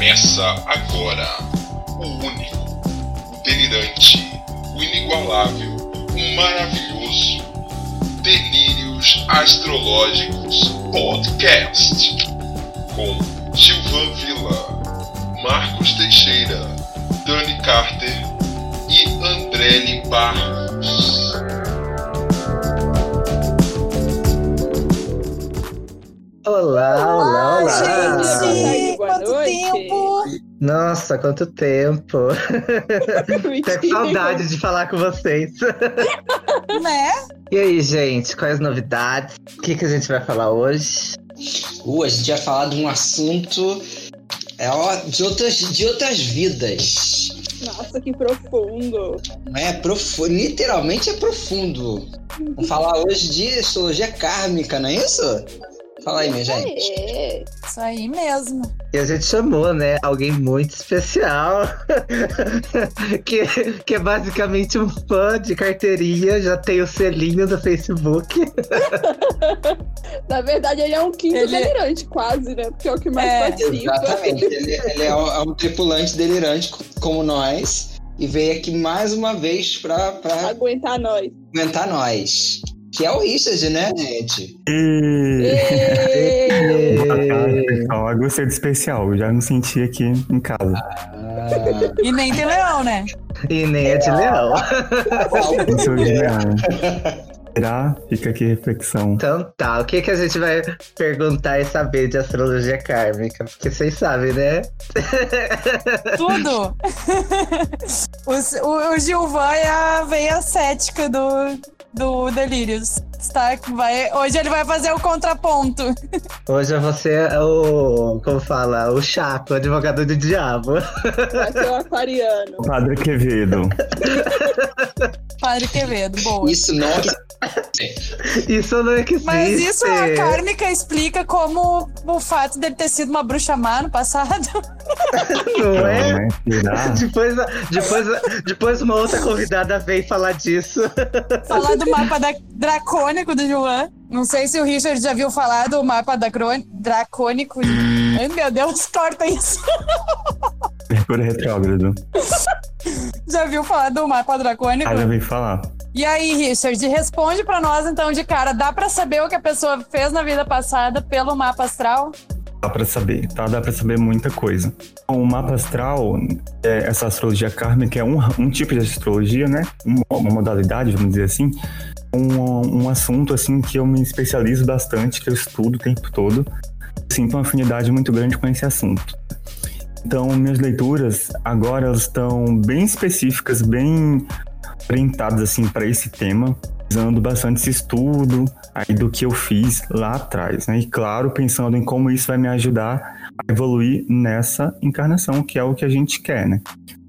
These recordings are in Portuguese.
Começa agora o único, o delirante, o inigualável, o maravilhoso Delírios Astrológicos Podcast com Gilvan Vila, Marcos Teixeira, Dani Carter e Andrele Barros. Olá, olá, olá. Gente, Nossa, quanto tempo. Tô com saudade de falar com vocês. Né? E aí, gente, quais as novidades? O que, que a gente vai falar hoje? Uh, a gente vai falar de um assunto é, ó, de, outras, de outras vidas. Nossa, que profundo. Não é profundo, literalmente é profundo. Vamos falar hoje de astrologia kármica, não é isso? Fala aí, minha gente. É. Isso aí mesmo. E a gente chamou, né, alguém muito especial, que, que é basicamente um fã de carteirinha, já tem o selinho do Facebook. Na verdade, ele é um quinto Ele- delirante, quase, né? Porque é o que mais É, participa. Exatamente. Ele, ele é, um, é um tripulante delirante co- como nós e veio aqui mais uma vez pra, pra Aguentar nós. aguentar nós. Que é o Richard, né, gente? E... Boa tarde, pessoal. Eu gostei do especial, eu já me senti aqui em casa. Ah, E nem tem leão, né? E nem é de leão. Não sou de leão. Será? Fica aqui a reflexão. Então tá, o que, que a gente vai perguntar e saber de astrologia kármica? Porque vocês sabem, né? Tudo. o, o, o Gilvan é a veia cética do, do Delírios. Está, vai, hoje ele vai fazer o contraponto. Hoje eu vou ser o. Como fala? O chato, o advogado do diabo. Vai ser o aquariano. Padre Quevedo. Padre Quevedo, boa. isso não Isso não é que. Mas isso a kármica explica como o fato dele ter sido uma bruxa má no passado. Não é? né? Depois, depois, depois uma outra convidada veio falar disso. Falar do mapa da- dracônico do João. Não sei se o Richard já viu falar do mapa da cron- dracônico. Ai, meu Deus, corta isso. Mercúrio retrógrado. Já viu falar do mapa dracônico? Ah, já veio falar. E aí, Richard, responde pra nós então de cara. Dá pra saber o que a pessoa fez na vida passada pelo mapa astral? Dá pra saber, tá? Dá pra saber muita coisa. O mapa astral, é, essa astrologia kármica é um, um tipo de astrologia, né? Uma, uma modalidade, vamos dizer assim. Um, um assunto, assim, que eu me especializo bastante, que eu estudo o tempo todo. Sinto uma afinidade muito grande com esse assunto. Então, minhas leituras agora elas estão bem específicas, bem orientadas, assim, para esse tema usando bastante esse estudo aí do que eu fiz lá atrás, né? E claro, pensando em como isso vai me ajudar a evoluir nessa encarnação, que é o que a gente quer, né?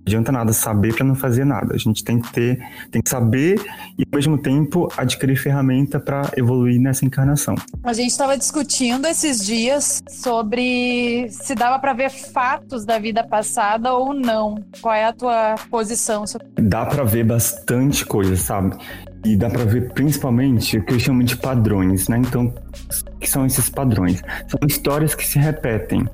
Não adianta nada saber para não fazer nada. A gente tem que ter, tem que saber e ao mesmo tempo adquirir ferramenta para evoluir nessa encarnação. A gente estava discutindo esses dias sobre se dava pra ver fatos da vida passada ou não. Qual é a tua posição sobre Dá para ver bastante coisa, sabe? E dá para ver principalmente o que eu chamo de padrões, né? Então, o que são esses padrões? São histórias que se repetem.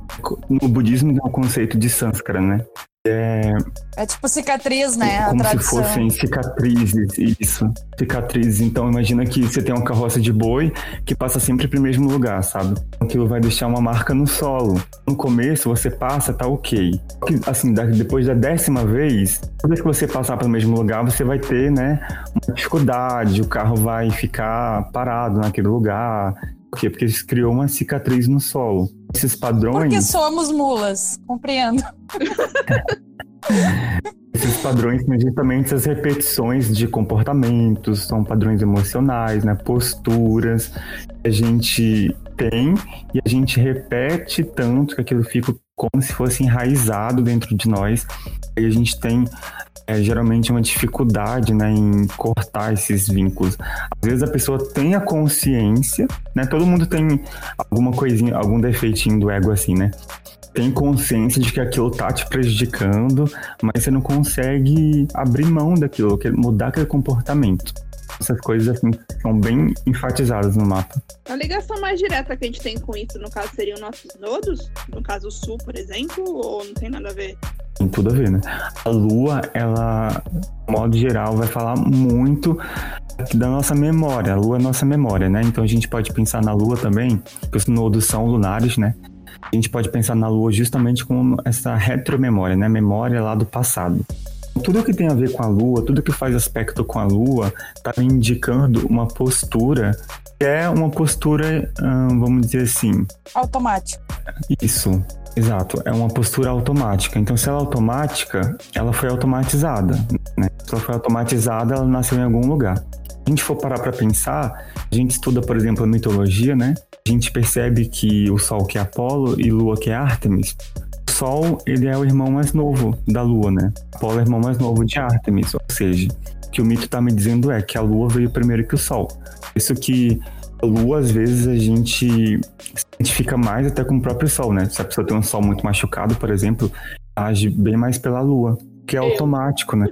No budismo tem o conceito de sânscara, né? É tipo cicatriz, né? Como se fossem cicatrizes, isso. Cicatrizes. Então imagina que você tem uma carroça de boi que passa sempre pro mesmo lugar, sabe? Aquilo vai deixar uma marca no solo. No começo você passa, tá ok. Assim, depois da décima vez, toda vez que você passar pelo mesmo lugar, você vai ter, né, uma dificuldade, o carro vai ficar parado naquele lugar. Por quê? Porque isso criou uma cicatriz no solo. Esses padrões. Porque somos mulas, compreendo. Esses padrões são justamente as repetições de comportamentos, são padrões emocionais, né? posturas que a gente tem e a gente repete tanto que aquilo fica como se fosse enraizado dentro de nós. E a gente tem é, geralmente uma dificuldade né, em cortar esses vínculos. Às vezes a pessoa tem a consciência, né? Todo mundo tem alguma coisinha, algum defeitinho do ego assim, né? Tem consciência de que aquilo tá te prejudicando, mas você não consegue abrir mão daquilo, mudar aquele comportamento. Essas coisas assim são bem enfatizadas no mapa. A ligação mais direta que a gente tem com isso, no caso, seriam nossos nodos? No caso, o Sul, por exemplo, ou não tem nada a ver? Tem tudo a ver, né? A Lua, ela, de modo geral, vai falar muito da nossa memória. A Lua é nossa memória, né? Então a gente pode pensar na Lua também, que os nodos são lunares, né? A gente pode pensar na Lua justamente com essa retromemória, né? Memória lá do passado. Tudo que tem a ver com a Lua, tudo que faz aspecto com a Lua, está indicando uma postura que é uma postura, hum, vamos dizer assim. Automático. Isso, exato. É uma postura automática. Então, se ela é automática, ela foi automatizada. Né? Se ela foi automatizada, ela nasceu em algum lugar. Se a gente for parar para pensar, a gente estuda, por exemplo, a mitologia, né? A gente percebe que o Sol que é Apolo e Lua que é Ártemis Sol, ele é o irmão mais novo da Lua, né? Apolo é o irmão mais novo de Artemis, ou seja, o que o mito tá me dizendo é que a Lua veio primeiro que o Sol. Isso que a Lua, às vezes, a gente se identifica mais até com o próprio Sol, né? Se a pessoa tem um Sol muito machucado, por exemplo, age bem mais pela Lua, que é automático, né?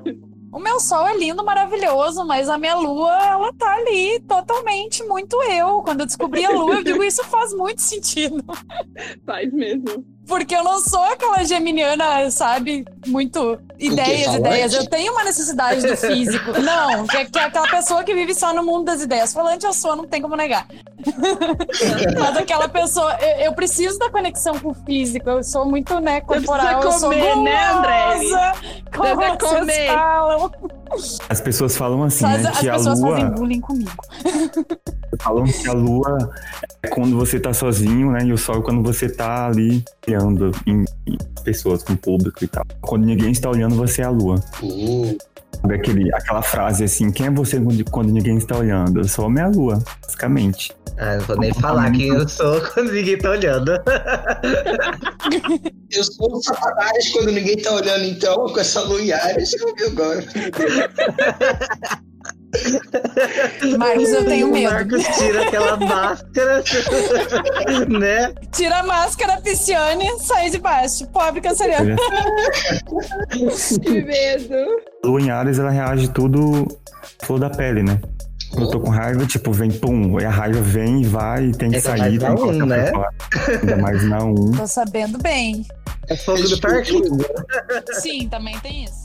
O meu sol é lindo, maravilhoso, mas a minha lua, ela tá ali totalmente muito eu. Quando eu descobri a lua, eu digo, isso faz muito sentido. Faz mesmo. Porque eu não sou aquela geminiana, sabe? Muito ideias, ideias. Eu tenho uma necessidade do físico. Não, que, que é aquela pessoa que vive só no mundo das ideias. Falante eu sou, não tem como negar. Mas aquela pessoa, eu, eu preciso da conexão com o físico. Eu sou muito, né, corporal. eu sou comer, né, gulosa, Como Deve vocês comer. falam. As pessoas falam assim, As, né? as Que a pessoas fazem Lua. bullying comigo. Falam que a Lua é quando você tá sozinho, né? E o Sol é quando você tá ali criando em, em pessoas, com público e tal. Quando ninguém está olhando, você é a Lua. Uh, aquele, aquela frase assim, quem é você quando, ninguém está olhando? Eu sou a minha lua, basicamente. Ah, não vou nem falar quem eu sou quando ninguém tá olhando. eu sou um satanás quando ninguém tá olhando, então, com essa lua em Ares, eu vi agora. Marcos, eu tenho O medo. Marcos tira aquela máscara, né? Tira a máscara, pisciane, sai de baixo. Pobre canceriano. Que medo. Lua em Ares, ela reage tudo flor da pele, né? Quando eu tô com raiva, tipo, vem pum, e a raiva vem e vai, e tem que Ainda sair, mais tem na que um, colocar né? pra fora. Ainda mais na 1. Tô sabendo bem. É fogo do parquinho. Sim, também tem isso.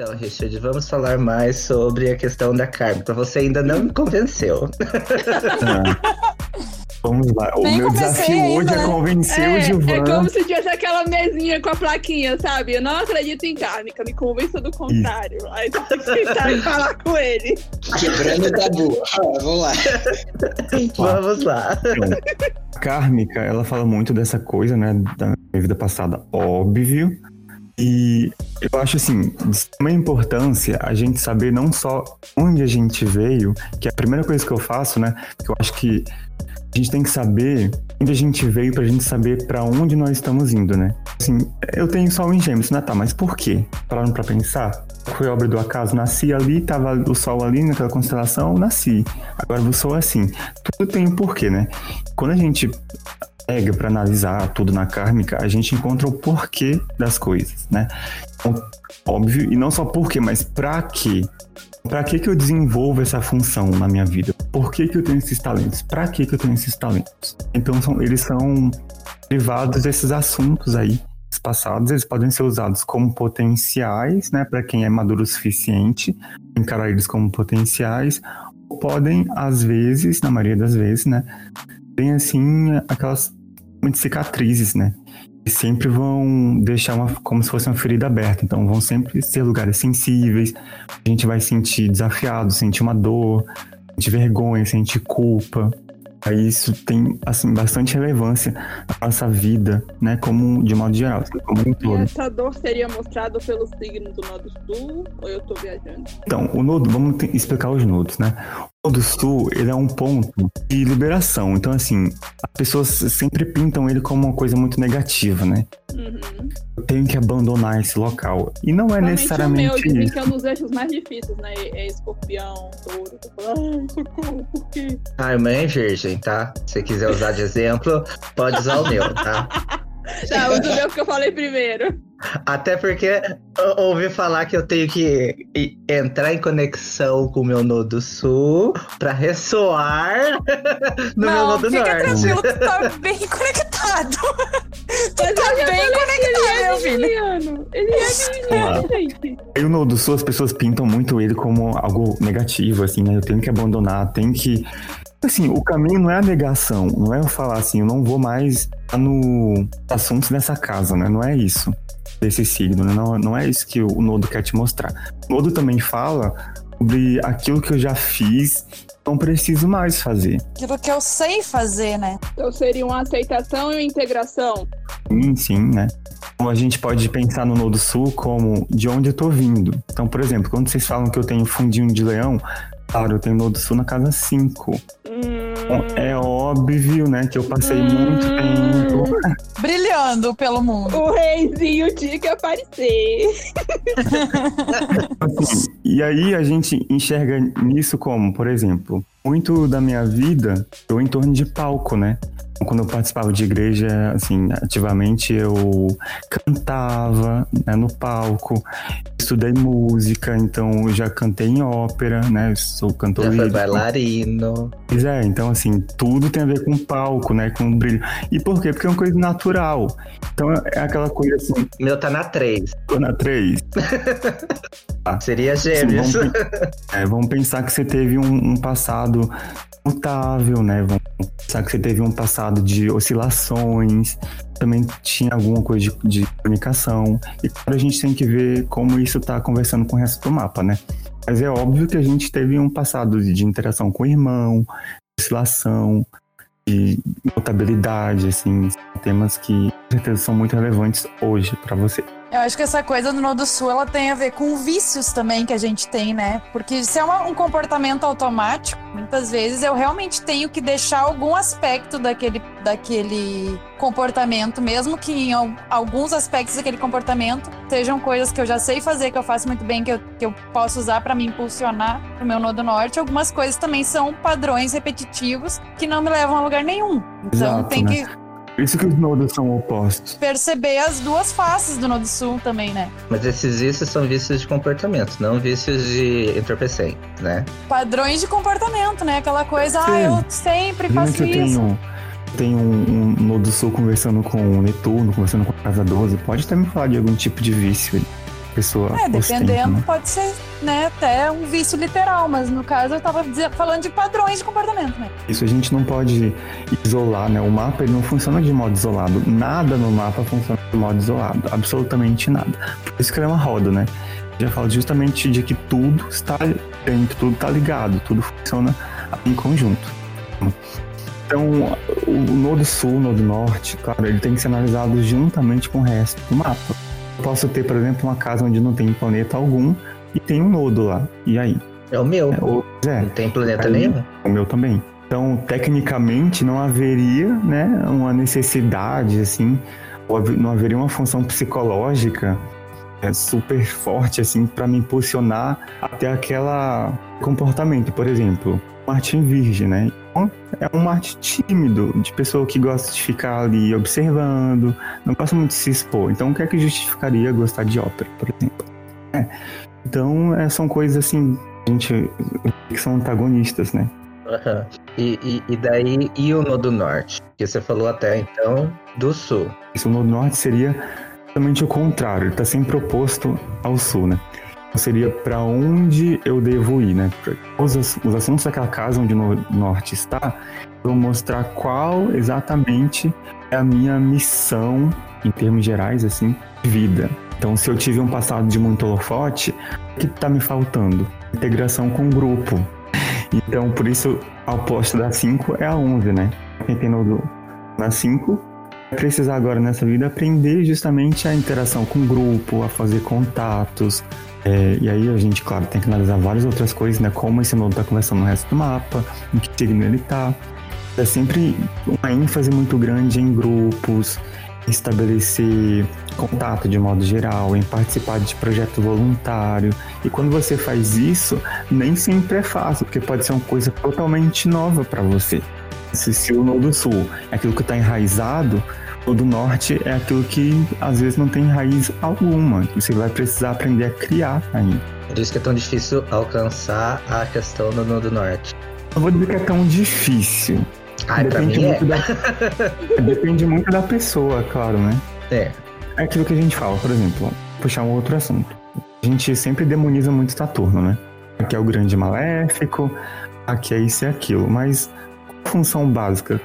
Então, Richard, vamos falar mais sobre a questão da kármica. Você ainda não me convenceu. Vamos lá. O Nem meu desafio ainda, hoje é convencer É, o é Gilvan. como se tivesse aquela mesinha com a plaquinha, sabe? Eu não acredito em kármica, me convença do contrário. Aí tu tem que sentar e falar com ele. Quebrando o tabu. Ah, vamos lá. Vamos lá. Então, a Kármica, ela fala muito dessa coisa, né, da minha vida passada, óbvio. E eu acho assim, de extrema importância a gente saber não só onde a gente veio, que é a primeira coisa que eu faço, né, que eu acho que a gente tem que saber onde a gente veio pra gente saber pra onde nós estamos indo, né? Assim, eu tenho sol em gêmeos, né, tá, mas por quê? Pararam pra pensar? Foi obra do acaso, nasci ali, tava o sol ali naquela constelação, nasci. Agora eu sou assim. Tudo tem um porquê, né? Quando a gente pega para analisar tudo na kármica, a gente encontra o porquê das coisas, né? Então, óbvio, e não só porquê, mas pra quê? Pra que que eu desenvolvo essa função na minha vida? Por que que eu tenho esses talentos? Pra que que eu tenho esses talentos? Então, são, eles são derivados desses assuntos aí passados, eles podem ser usados como potenciais, né, para quem é maduro o suficiente, encarar eles como potenciais, podem, às vezes, na maioria das vezes, né, tem assim aquelas cicatrizes, né, que sempre vão deixar uma, como se fosse uma ferida aberta, então vão sempre ser lugares sensíveis, a gente vai sentir desafiado, sentir uma dor, sentir vergonha, sentir culpa, Aí isso tem assim bastante relevância na nossa vida, né, como de modo geral, assim, como um E todo. essa dor seria mostrada pelo signo do Nodo Sul ou eu tô viajando? Então, o nodo, vamos explicar os nodos, né? O nodo sul, ele é um ponto de liberação. Então, assim, as pessoas sempre pintam ele como uma coisa muito negativa, né? Uhum. Eu tenho que abandonar esse local. E não é Realmente o meu, necessariamente dizem isso. que é um dos eixos mais difíceis, né? É escorpião, touro. Ai, socorro, por quê? A irmã é virgem, tá? Se quiser usar de exemplo, pode usar o meu, tá? Tá, usa o meu que eu falei primeiro. Até porque eu ouvi falar que eu tenho que entrar em conexão com o meu nodo sul pra ressoar no meu não, nodo fica norte. tranquilo, tu tá bem conectado. tu Mas tá já bem Ele conectado, é meu filho. Ele é geminiano, gente. Aí o Nodo Sul, as pessoas pintam muito ele como algo negativo, assim, né? Eu tenho que abandonar, tenho que. Assim, o caminho não é a negação, não é eu falar assim, eu não vou mais no assuntos dessa casa, né? Não é isso, desse signo, né? Não, não é isso que o Nodo quer te mostrar. O Nodo também fala sobre aquilo que eu já fiz, não preciso mais fazer. Aquilo que eu sei fazer, né? Então seria uma aceitação e uma integração. Sim, sim, né? Então a gente pode pensar no Nodo Sul como de onde eu tô vindo. Então, por exemplo, quando vocês falam que eu tenho fundinho de leão, claro, eu tenho Nodo Sul na casa 5. Hum, É óbvio, né, que eu passei muito Hum. tempo. Brilhando pelo mundo. o reizinho tinha que aparecer. Assim, e aí a gente enxerga nisso como, por exemplo, muito da minha vida eu em torno de palco, né? Quando eu participava de igreja, assim, ativamente eu cantava né, no palco, estudei música, então já cantei em ópera, né? Eu sou cantor Já foi lírico. bailarino. Pois é, então assim, tudo tem a ver com palco, né? Com brilho. E por quê? Porque é uma coisa natural. Então é aquela coisa assim, Meu tá na 3. tô na 3. Seria Assim, gêmeos. vamos, é, vamos pensar que você teve um, um passado mutável, né? Vamos pensar que você teve um passado de oscilações, também tinha alguma coisa de, de comunicação. E claro, a gente tem que ver como isso tá conversando com o resto do mapa, né? Mas é óbvio que a gente teve um passado de interação com o irmão, oscilação, de notabilidade, assim, temas que com certeza são muito relevantes hoje para você. Eu acho que essa coisa do Nodo Sul ela tem a ver com vícios também que a gente tem, né? Porque se é uma- um comportamento automático, muitas vezes eu realmente tenho que deixar algum aspecto daquele, daquele comportamento, mesmo que em al- alguns aspectos daquele comportamento sejam coisas que eu já sei fazer, que eu faço muito bem, que eu, que eu posso usar para me impulsionar pro meu Nodo Norte. Algumas coisas também são padrões repetitivos que não me levam a lugar nenhum. Então Exato, tem né? que isso que os nodos são opostos. perceber as duas faces do Nodo Sul também, né? Mas esses vícios são vícios de comportamento, não vícios de entorpecente, né? padrões de comportamento, né? Aquela coisa, ah, Sim. eu sempre faço eu isso. tenho, tenho um, um Nodo Sul conversando com o Netuno, conversando com a Casa 12. Pode até me falar de algum tipo de vício Pessoa É, ostenta, dependendo, né? pode ser, né, até um vício literal, mas no caso eu tava dizer- falando de padrões de comportamento, né? Isso a gente não pode isolar, né? O mapa ele não funciona de modo isolado. Nada no mapa funciona de modo isolado. Absolutamente nada. Por isso que ele é uma roda, né? Já falo justamente de que tudo está dentro, tudo está ligado, tudo funciona em conjunto. Então, o Nodo Sul, o Nodo Norte, claro, ele tem que ser analisado juntamente com o resto do mapa. Eu posso ter, por exemplo, uma casa onde não tem planeta algum e tem um nodo lá. E aí? É o meu. É, ou, é, Não tem planeta Aí- nenhum. o meu também. Então, tecnicamente, não haveria, né, uma necessidade, assim, não haveria uma função psicológica é, super forte, assim, para me impulsionar até aquela comportamento. Por exemplo, Marte em Virgem, né? Então, é um Marte tímido, de pessoa que gosta de ficar ali observando, não gosta muito de se expor. Então, o que é que justificaria gostar de ópera, por exemplo? É. Então, é, são coisas assim, a gente que são antagonistas, né? Aham. E, e, e daí, e o Nodo Norte? Que você falou até então do Sul. Isso, o Nodo Norte seria totalmente o contrário, ele está sempre oposto ao Sul, né? Seria para onde eu devo ir, né? Os, os assuntos daquela casa onde o Norte está vão mostrar qual exatamente é a minha missão, em termos gerais, assim, de vida. Então, se eu tive um passado de muito holofote, o que está me faltando? Integração com o grupo. Então, por isso, a oposta da 5 é a 11, né? Quem tem Nodo na 5 vai precisar agora nessa vida aprender justamente a interação com o grupo, a fazer contatos. É, e aí a gente, claro, tem que analisar várias outras coisas, né? Como esse nodo está conversando no resto do mapa, em que signo ele tá. É sempre uma ênfase muito grande em grupos, estabelecer contato de modo geral, em participar de projeto voluntário. E quando você faz isso, nem sempre é fácil, porque pode ser uma coisa totalmente nova para você. Se, se o Nodo Sul é aquilo que está enraizado, O do norte é aquilo que às vezes não tem raiz alguma, que você vai precisar aprender a criar ainda. Por isso que é tão difícil alcançar a questão do Nodo Norte. Eu vou dizer que é tão difícil. Ai, Depende é. muito, da... Depende muito da pessoa, claro, né? É. É aquilo que a gente fala, por exemplo, puxar um outro assunto. A gente sempre demoniza muito Saturno, né? Aqui é o grande maléfico, aqui é isso e aquilo, mas qual a função básica?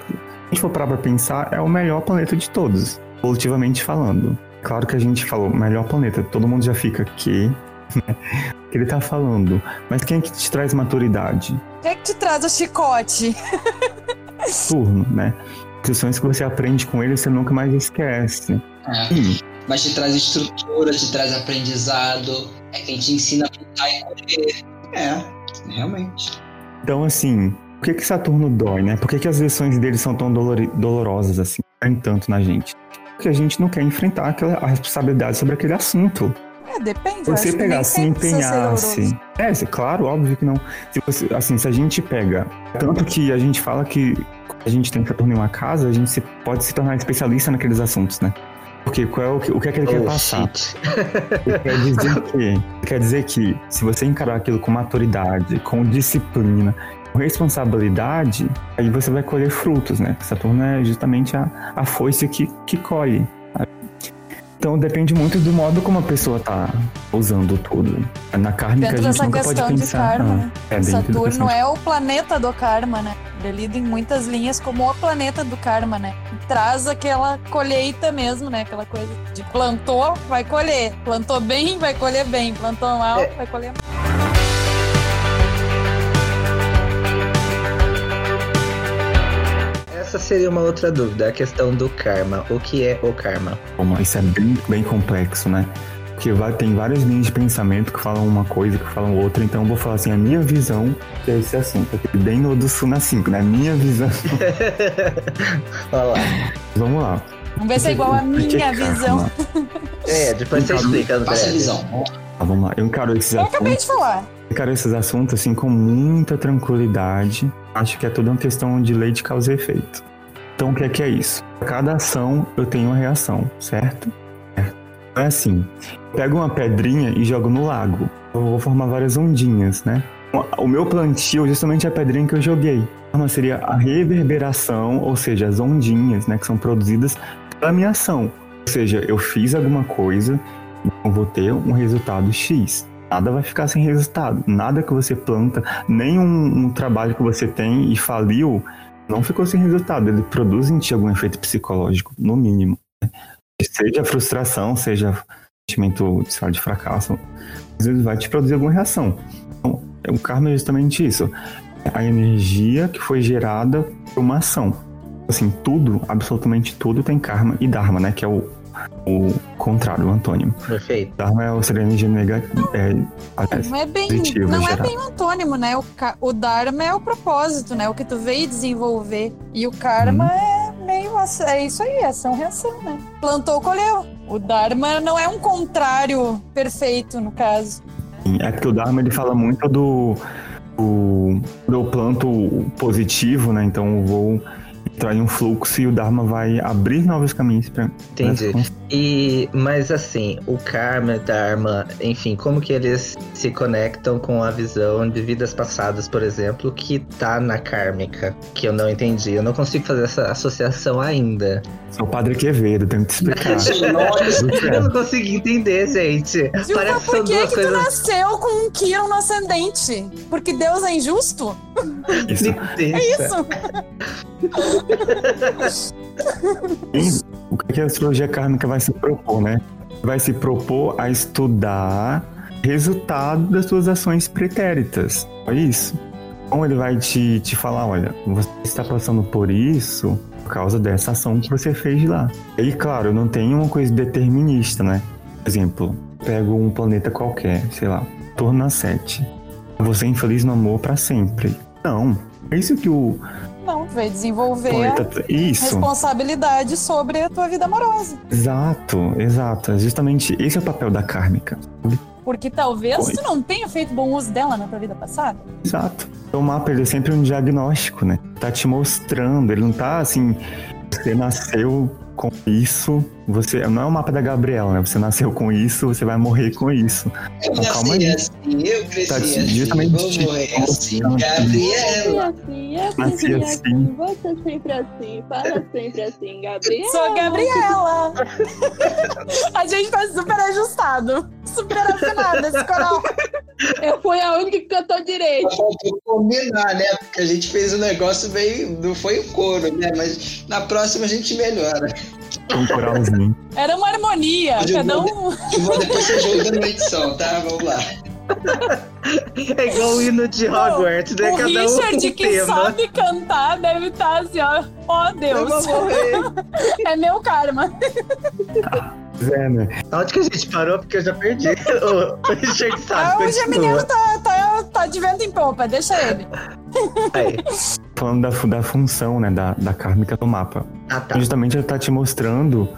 Se a gente for parar pra pensar, é o melhor planeta de todos, evolutivamente falando. Claro que a gente falou melhor planeta, todo mundo já fica aqui, né? O que ele tá falando. Mas quem é que te traz maturidade? O que é que te traz o chicote? Saturno, né? Lições que você aprende com ele, você nunca mais esquece. É. Mas te traz estrutura, te traz aprendizado. É quem te ensina a plantar e colher. É, realmente. Então, assim, por que, que Saturno dói, né? Por que, que as lições dele são tão dolorosas assim, doem tanto na gente? Porque a gente não quer enfrentar aquela, a responsabilidade sobre aquele assunto. É, depende. Se você que nem pegasse e sempre precisa ser empenhasse. É, se- claro, óbvio que não. Se você, assim, se a gente pega. Tanto que a gente fala que a gente tem Saturno em uma casa, a gente se- pode se tornar especialista naqueles assuntos, né? Porque qual é o, que, o que é que ele quer Oh, passar? shit. Quer dizer que, quer dizer que se você encarar aquilo com maturidade, com disciplina, responsabilidade, aí você vai colher frutos, né? Saturno é justamente a, a foice que, que colhe. sabe? Então depende muito do modo como a pessoa tá usando tudo. Na kármica Dentro a gente nunca pode questão de pensar. karma, ah, né? é Saturno é o planeta do karma, né? Ele é lido em muitas linhas como o planeta do karma, né? Traz aquela colheita mesmo, né? Aquela coisa de plantou, vai colher. Plantou bem, vai colher bem. Plantou mal, É. vai colher mal. Essa seria uma outra dúvida, a questão do karma. O que é o karma? Isso é bem, bem complexo, né? Porque vai, tem várias linhas de pensamento que falam uma coisa, que falam outra, então eu vou falar assim, a minha visão é esse assunto, aqui, bem no do Sul na 5, né? Minha visão. Olha lá. Vamos lá. Vamos ver se é igual a minha visão. É, depois você explica, André. Passa a visão. Tá, vamos lá. Eu encaro esses Eu acabei assuntos, de falar. Encaro esses assuntos assim com muita tranquilidade. Acho que é tudo uma questão de lei de causa e efeito. Então o que é que é isso? Cada ação eu tenho uma reação, certo? Certo. É assim. Pego uma pedrinha e jogo no lago. Eu vou formar várias ondinhas, né? O meu plantio é justamente a pedrinha que eu joguei. Então, seria a reverberação, ou seja, as ondinhas, né, que são produzidas pela minha ação. Ou seja, eu fiz alguma coisa, então vou ter um resultado X. Nada vai ficar sem resultado. Nada que você planta, nem um, um trabalho que você tem e faliu, não ficou sem resultado. Ele produz em ti algum efeito psicológico, no mínimo. né? Seja frustração, seja sentimento de fracasso, às vezes vai te produzir alguma reação. Então, o karma é justamente isso. A energia que foi gerada por uma ação. Assim, tudo, absolutamente tudo tem karma e dharma, né? Que é o, o contrário, o antônimo. Perfeito. Dharma é o energia negativa. É, Não é bem, positivo, não é bem um antônimo, né? O, o Dharma é o propósito, né? O que tu veio desenvolver. E o Karma Uhum. é meio. É isso aí, ação reação, né? Plantou, colheu. O Dharma não é um contrário perfeito, no caso. É porque o Dharma ele fala muito do, do, do planto positivo, né? Então eu vou entrar em um fluxo e o Dharma vai abrir novos caminhos para Entendi. E, mas assim, o karma, dharma, enfim, como que eles se conectam com a visão de vidas passadas, por exemplo, que tá na kármica, que eu não entendi. Eu não consigo fazer essa associação ainda. Sou o Padre Quevedo, tenho que te explicar. Eu não consegui entender, gente. Parece que por são que, duas que tu coisas. nasceu com um Kiron no ascendente? Porque Deus é injusto? Isso. É isso? O que a astrologia kármica vai se propor, né? Vai se propor a estudar resultado das suas ações pretéritas. É isso. Então ele vai te, te falar, olha, você está passando por isso por causa dessa ação que você fez lá. E claro, não tem uma coisa determinista, né? Por exemplo, pego um planeta qualquer, sei lá, torna 7. Você é infeliz no amor para sempre. Não. É isso que o Não, tu veio desenvolver planeta. Isso. responsabilidade sobre a tua vida amorosa. Exato, exato. É Justamente esse é o papel da kármica. Porque talvez tu não tenha feito bom uso dela na tua vida passada. Exato. O mapa ele é sempre um diagnóstico, né? Tá te mostrando, ele não tá assim. Você nasceu com isso, você não é o mapa da Gabriela, né? Você nasceu com isso, você vai morrer com isso. Eu Então, calma nasci aí. assim, eu cresci Tá, assim, justamente vou morrer tipo, assim. assim, Gabriela. assim, é Nasci assim, assim. assim, você sempre assim, fala sempre assim, Gabriel. Sou Gabriela. A gente tá super ajustado. Super afinado esse coral. Eu fui a única que cantou direito. Faltou combinar, né? Porque a gente fez um negócio meio. Não foi o couro, né? Mas na próxima a gente melhora. Um coralzinho. Era uma harmonia. Eu Cada vou- um. Eu vou depois você joga na edição, tá? Vamos lá. É igual o hino de Hogwarts, né? O Cada um Richard um que tema. sabe cantar deve estar assim, ó. Ó Eu Deus. É meu karma. É, né? Onde que a gente parou? Porque eu já perdi. O Richard Ah, sabe, o menino tá, tá, tá de vento em popa, deixa ele. Aí. Falando da, da função, né, da, da kármica do mapa. Ah, tá. Justamente ele tá te mostrando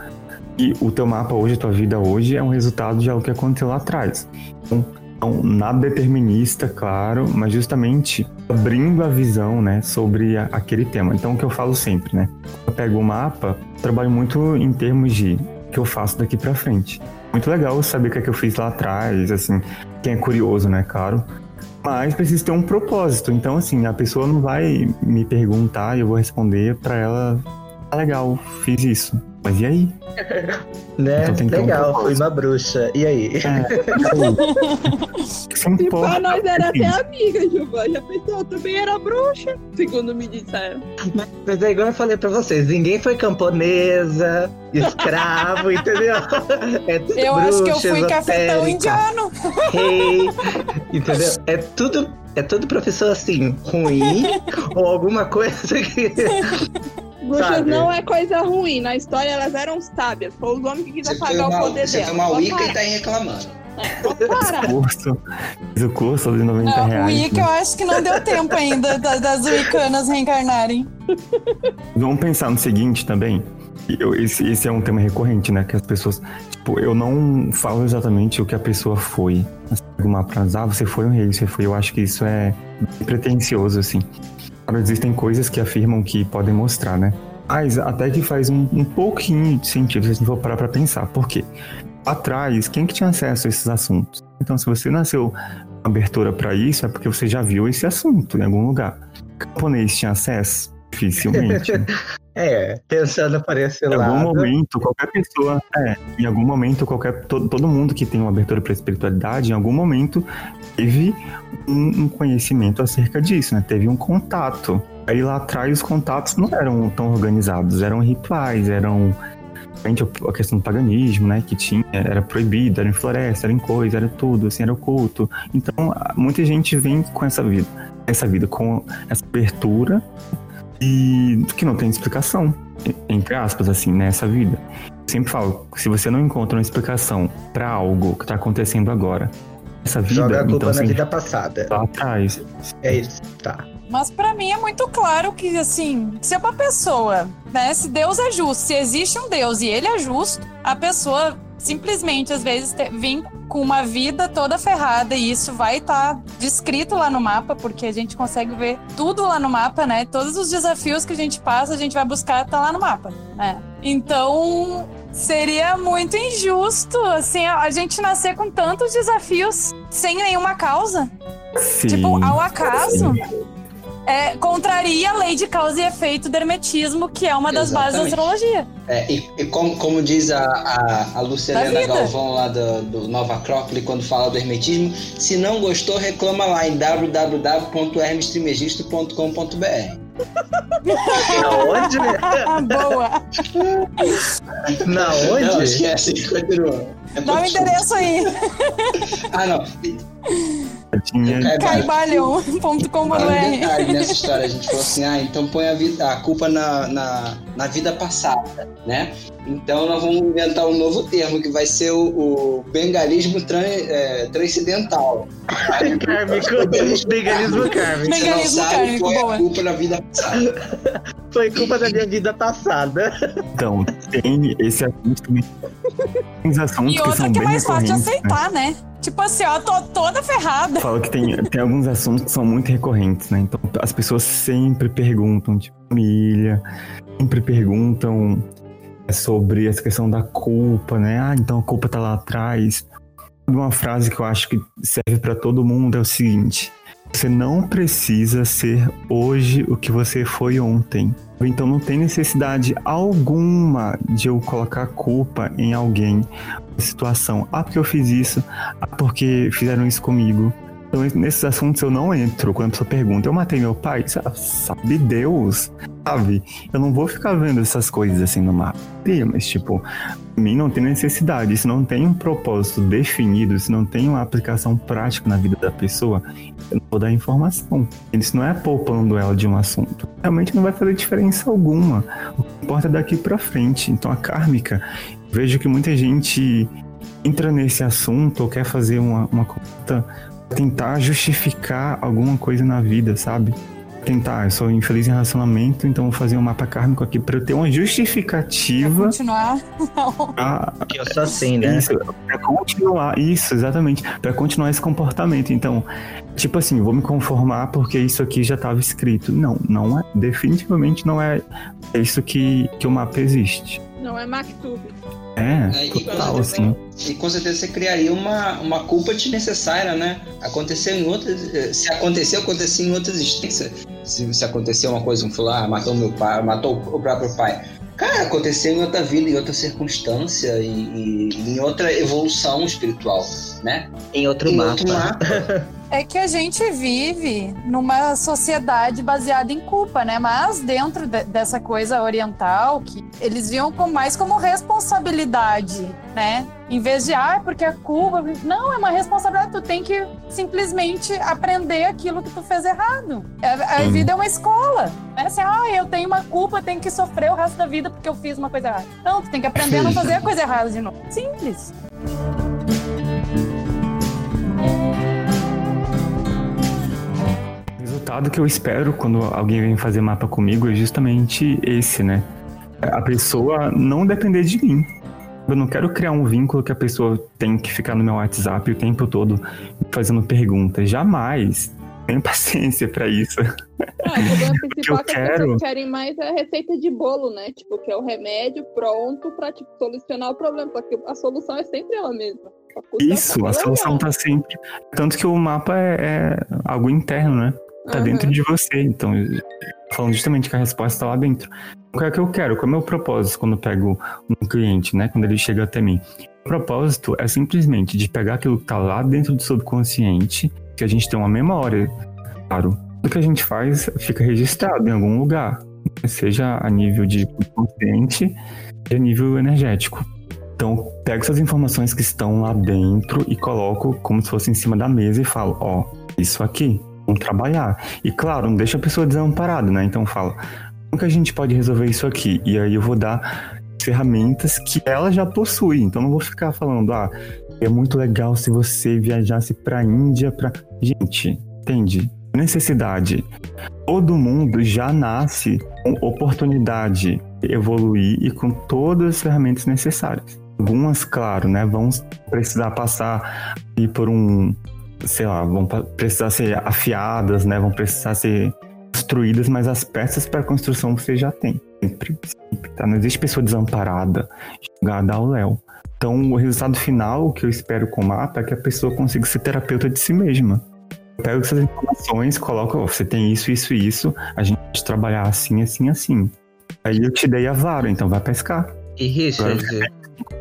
que o teu mapa hoje, a tua vida hoje, é um resultado de algo que aconteceu lá atrás. Então, então, nada determinista, claro, mas justamente abrindo a visão, né, sobre a- aquele tema. Então, o que eu falo sempre, né? Eu pego o mapa, trabalho muito em termos de o que eu faço daqui pra frente. Muito legal saber o que é que eu fiz lá atrás, assim, quem é curioso, né, claro. Mas precisa ter um propósito. Então, assim, a pessoa não vai me perguntar e eu vou responder pra ela. Ah, legal, fiz isso. Mas e aí? Né? Então ter um Legal, fui uma bruxa. E aí? Que se E importa. pra nós era até amiga, Giovana. Já pensou, eu também era bruxa, segundo me disseram. Mas é igual eu falei pra vocês, ninguém foi camponesa, escravo, entendeu? É tudo Eu acho que eu bruxa, fui cafetão indiano. Rei, entendeu? É tudo, é tudo professor assim, ruim, ou alguma coisa que. Bruxas Sabe? não é coisa ruim. Na história elas eram sábias. Foi os homens que quis Você foi apagar o uma, poder você dela. foi uma Pode Wicca e parar. tá aí reclamando. Parar. Curso, fiz o curso de 90 Não, o reais. Wicca eu né? acho que não deu tempo ainda da- das Wiccanas reencarnarem. Vamos pensar no seguinte também. Eu- esse, esse é um tema recorrente, né? Que as pessoas. Tipo, eu não falo exatamente o que a pessoa foi. Mas pega uma frase, ah, você foi um rei, você foi. Eu acho que isso é bem pretencioso, assim. Claro, existem coisas que afirmam que podem mostrar, né? Mas até que faz um, um pouquinho de sentido se a gente for parar pra pensar. Por quê? Atrás, quem que tinha acesso a esses assuntos? Então, se você nasceu com abertura pra isso, é porque você já viu esse assunto em algum lugar. Camponês tinha acesso? Dificilmente. É, pensando por esse Em algum lado. momento, qualquer pessoa, é, em algum momento, qualquer, todo, todo mundo que tem uma abertura para espiritualidade, em algum momento, teve um, conhecimento acerca disso, né? Teve um contato. Aí lá atrás os contatos não eram tão organizados, eram rituais, eram realmente a questão do paganismo, né? Que tinha, era proibido, era em floresta, era em coisa, era tudo, assim, era oculto. Então, muita gente vem com essa vida, essa vida, com essa abertura e que não tem explicação entre aspas, assim, nessa vida. Eu sempre falo, se você não encontra uma explicação pra algo que tá acontecendo agora, essa vida, Joga a culpa então na assim, vida passada. lá atrás. É isso, tá. Mas pra mim é muito claro que, assim, se é uma pessoa, né? Se Deus é justo, se existe um Deus e ele é justo, a pessoa simplesmente, às vezes, te- vem com uma vida toda ferrada e isso vai estar descrito lá no mapa, porque a gente consegue ver tudo lá no mapa, né? Todos os desafios que a gente passa, a gente vai buscar, tá lá no mapa, né? Então. Seria muito injusto, assim, a gente nascer com tantos desafios sem nenhuma causa. Sim. Tipo, ao acaso, é, contraria a lei de causa e efeito do hermetismo, que é uma das bases da Exatamente. astrologia. É, e, e como, como diz a, a, a Lucelena. Galvão lá do, do Nova Acrópole quando fala do hermetismo, se não gostou, reclama lá em www.hermestremegisto.com.br. Na onde? né? Boa. Na Não, onde? esquece, continua. É Dá o pouco endereço aí. Ah, não. Caibalhão.com.br. Um nessa história. A gente falou assim, ah, então põe a, vida, a culpa na, na, na vida passada, né? Então nós vamos inventar um novo termo, que vai ser o, o bengalismo tran, é, transcendental. Kármico. Bengalismo kármico. Não Bengalismo kármico, boa. a culpa na vida passada. Foi culpa da minha vida passada. então, tem esse assunto também. Tem os assuntos E que outra são que é bem mais fácil de né? aceitar, né? Tipo assim, ó, tô toda ferrada. Falo que tem, tem alguns assuntos que são muito recorrentes, né? Então as pessoas sempre perguntam, tipo, família, sempre perguntam é sobre essa questão da culpa, né? Ah, então a culpa tá lá atrás. Uma frase que eu acho que serve para todo mundo é o seguinte: você não precisa ser hoje o que você foi ontem. Então não tem necessidade alguma de eu colocar culpa em alguém, situação. Ah, porque eu fiz isso. Ah, porque fizeram isso comigo. Então, nesses assuntos eu não entro. Quando a pessoa pergunta, eu matei meu pai? Sabe Deus, sabe? Eu não vou ficar vendo essas coisas assim no mapa. Mas, tipo, mim não tem necessidade. Isso não tem um propósito definido, se não tem uma aplicação prática na vida da pessoa, eu não vou dar informação. Isso não é poupando ela de um assunto. Realmente não vai fazer diferença alguma. O que importa é daqui para frente. Então, a kármica, vejo que muita gente entra nesse assunto ou quer fazer uma, uma conta tentar justificar alguma coisa na vida, sabe? Tentar, eu sou infeliz em relacionamento, então vou fazer um mapa kármico aqui para eu ter uma justificativa. Pra continuar? Pra, Que eu sou assim, né? Isso, pra continuar, isso, exatamente, para continuar esse comportamento. Então, tipo assim, vou me conformar porque isso aqui já estava escrito. Não, não é, definitivamente não é isso que, que o mapa existe. Não é Mactube. É, É, e, com total, certeza, assim. e com certeza você criaria uma, uma culpa desnecessária, né? Aconteceu em outras. eh, Se aconteceu, aconteceu em outra existência. Se, se aconteceu uma coisa, um fulano ah, matou meu pai, matou o próprio pai. Cara, aconteceu em outra vida, em outra circunstância e em outra evolução espiritual, né? Em outro em mapa. outro mapa. É que a gente vive numa sociedade baseada em culpa, né? Mas dentro de- dessa coisa oriental, que eles viam com, mais como responsabilidade, né? Em vez de, ah, porque a culpa. Não, é uma responsabilidade. Tu tem que simplesmente aprender aquilo que tu fez errado. A, a Sim. vida é uma escola. Não é assim, ah, eu tenho uma culpa, tenho que sofrer o resto da vida porque eu fiz uma coisa errada. Não, tu tem que aprender a não fazer a coisa errada de novo. Simples. Resultado que eu espero quando alguém vem fazer mapa comigo é justamente esse, né? A pessoa não depender de mim. Eu não quero criar um vínculo que a pessoa tem que ficar no meu WhatsApp o tempo todo fazendo perguntas. Jamais. Tenho paciência pra isso. Ah, o problema principal eu é que as quero- pessoas querem mais é a receita de bolo, né? Tipo, que é o remédio pronto pra tipo, solucionar o problema. Só que a solução é sempre ela mesma. Custa Isso, a solução legal. tá sempre. Tanto que o mapa é, é algo interno, né? Tá Aham. dentro de você. Então, falando justamente que a resposta tá lá dentro. O que é que eu quero? Qual é o meu propósito quando eu pego um cliente, né? Quando ele chega até mim? O propósito é simplesmente de pegar aquilo que tá lá dentro do subconsciente, que a gente tem uma memória, claro. Tudo que a gente faz fica registrado em algum lugar, seja a nível de consciente e a nível energético. Então, pego essas informações que estão lá dentro e coloco como se fosse em cima da mesa e falo, ó, isso aqui, vamos trabalhar. E claro, não deixa a pessoa desamparada, né? Então fala, como que a gente pode resolver isso aqui? E aí eu vou dar ferramentas que ela já possui. Então não vou ficar falando, ah, é muito legal se você viajasse pra Índia, pra. Gente, entende? Necessidade. Todo mundo já nasce com oportunidade de evoluir e com todas as ferramentas necessárias. Algumas, claro, né, vão precisar passar por um, sei lá, vão precisar ser afiadas, né, vão precisar ser construídas, mas as peças para construção você já tem. Sempre, sempre, tá? Não existe pessoa desamparada, jogada ao léu. Então, o resultado final que eu espero com o mapa é que a pessoa consiga ser terapeuta de si mesma. Eu pego essas informações, coloco, ó, você tem isso, isso e isso, a gente pode trabalhar assim, assim, assim. Aí eu te dei a vara, então vai pescar. E Richard,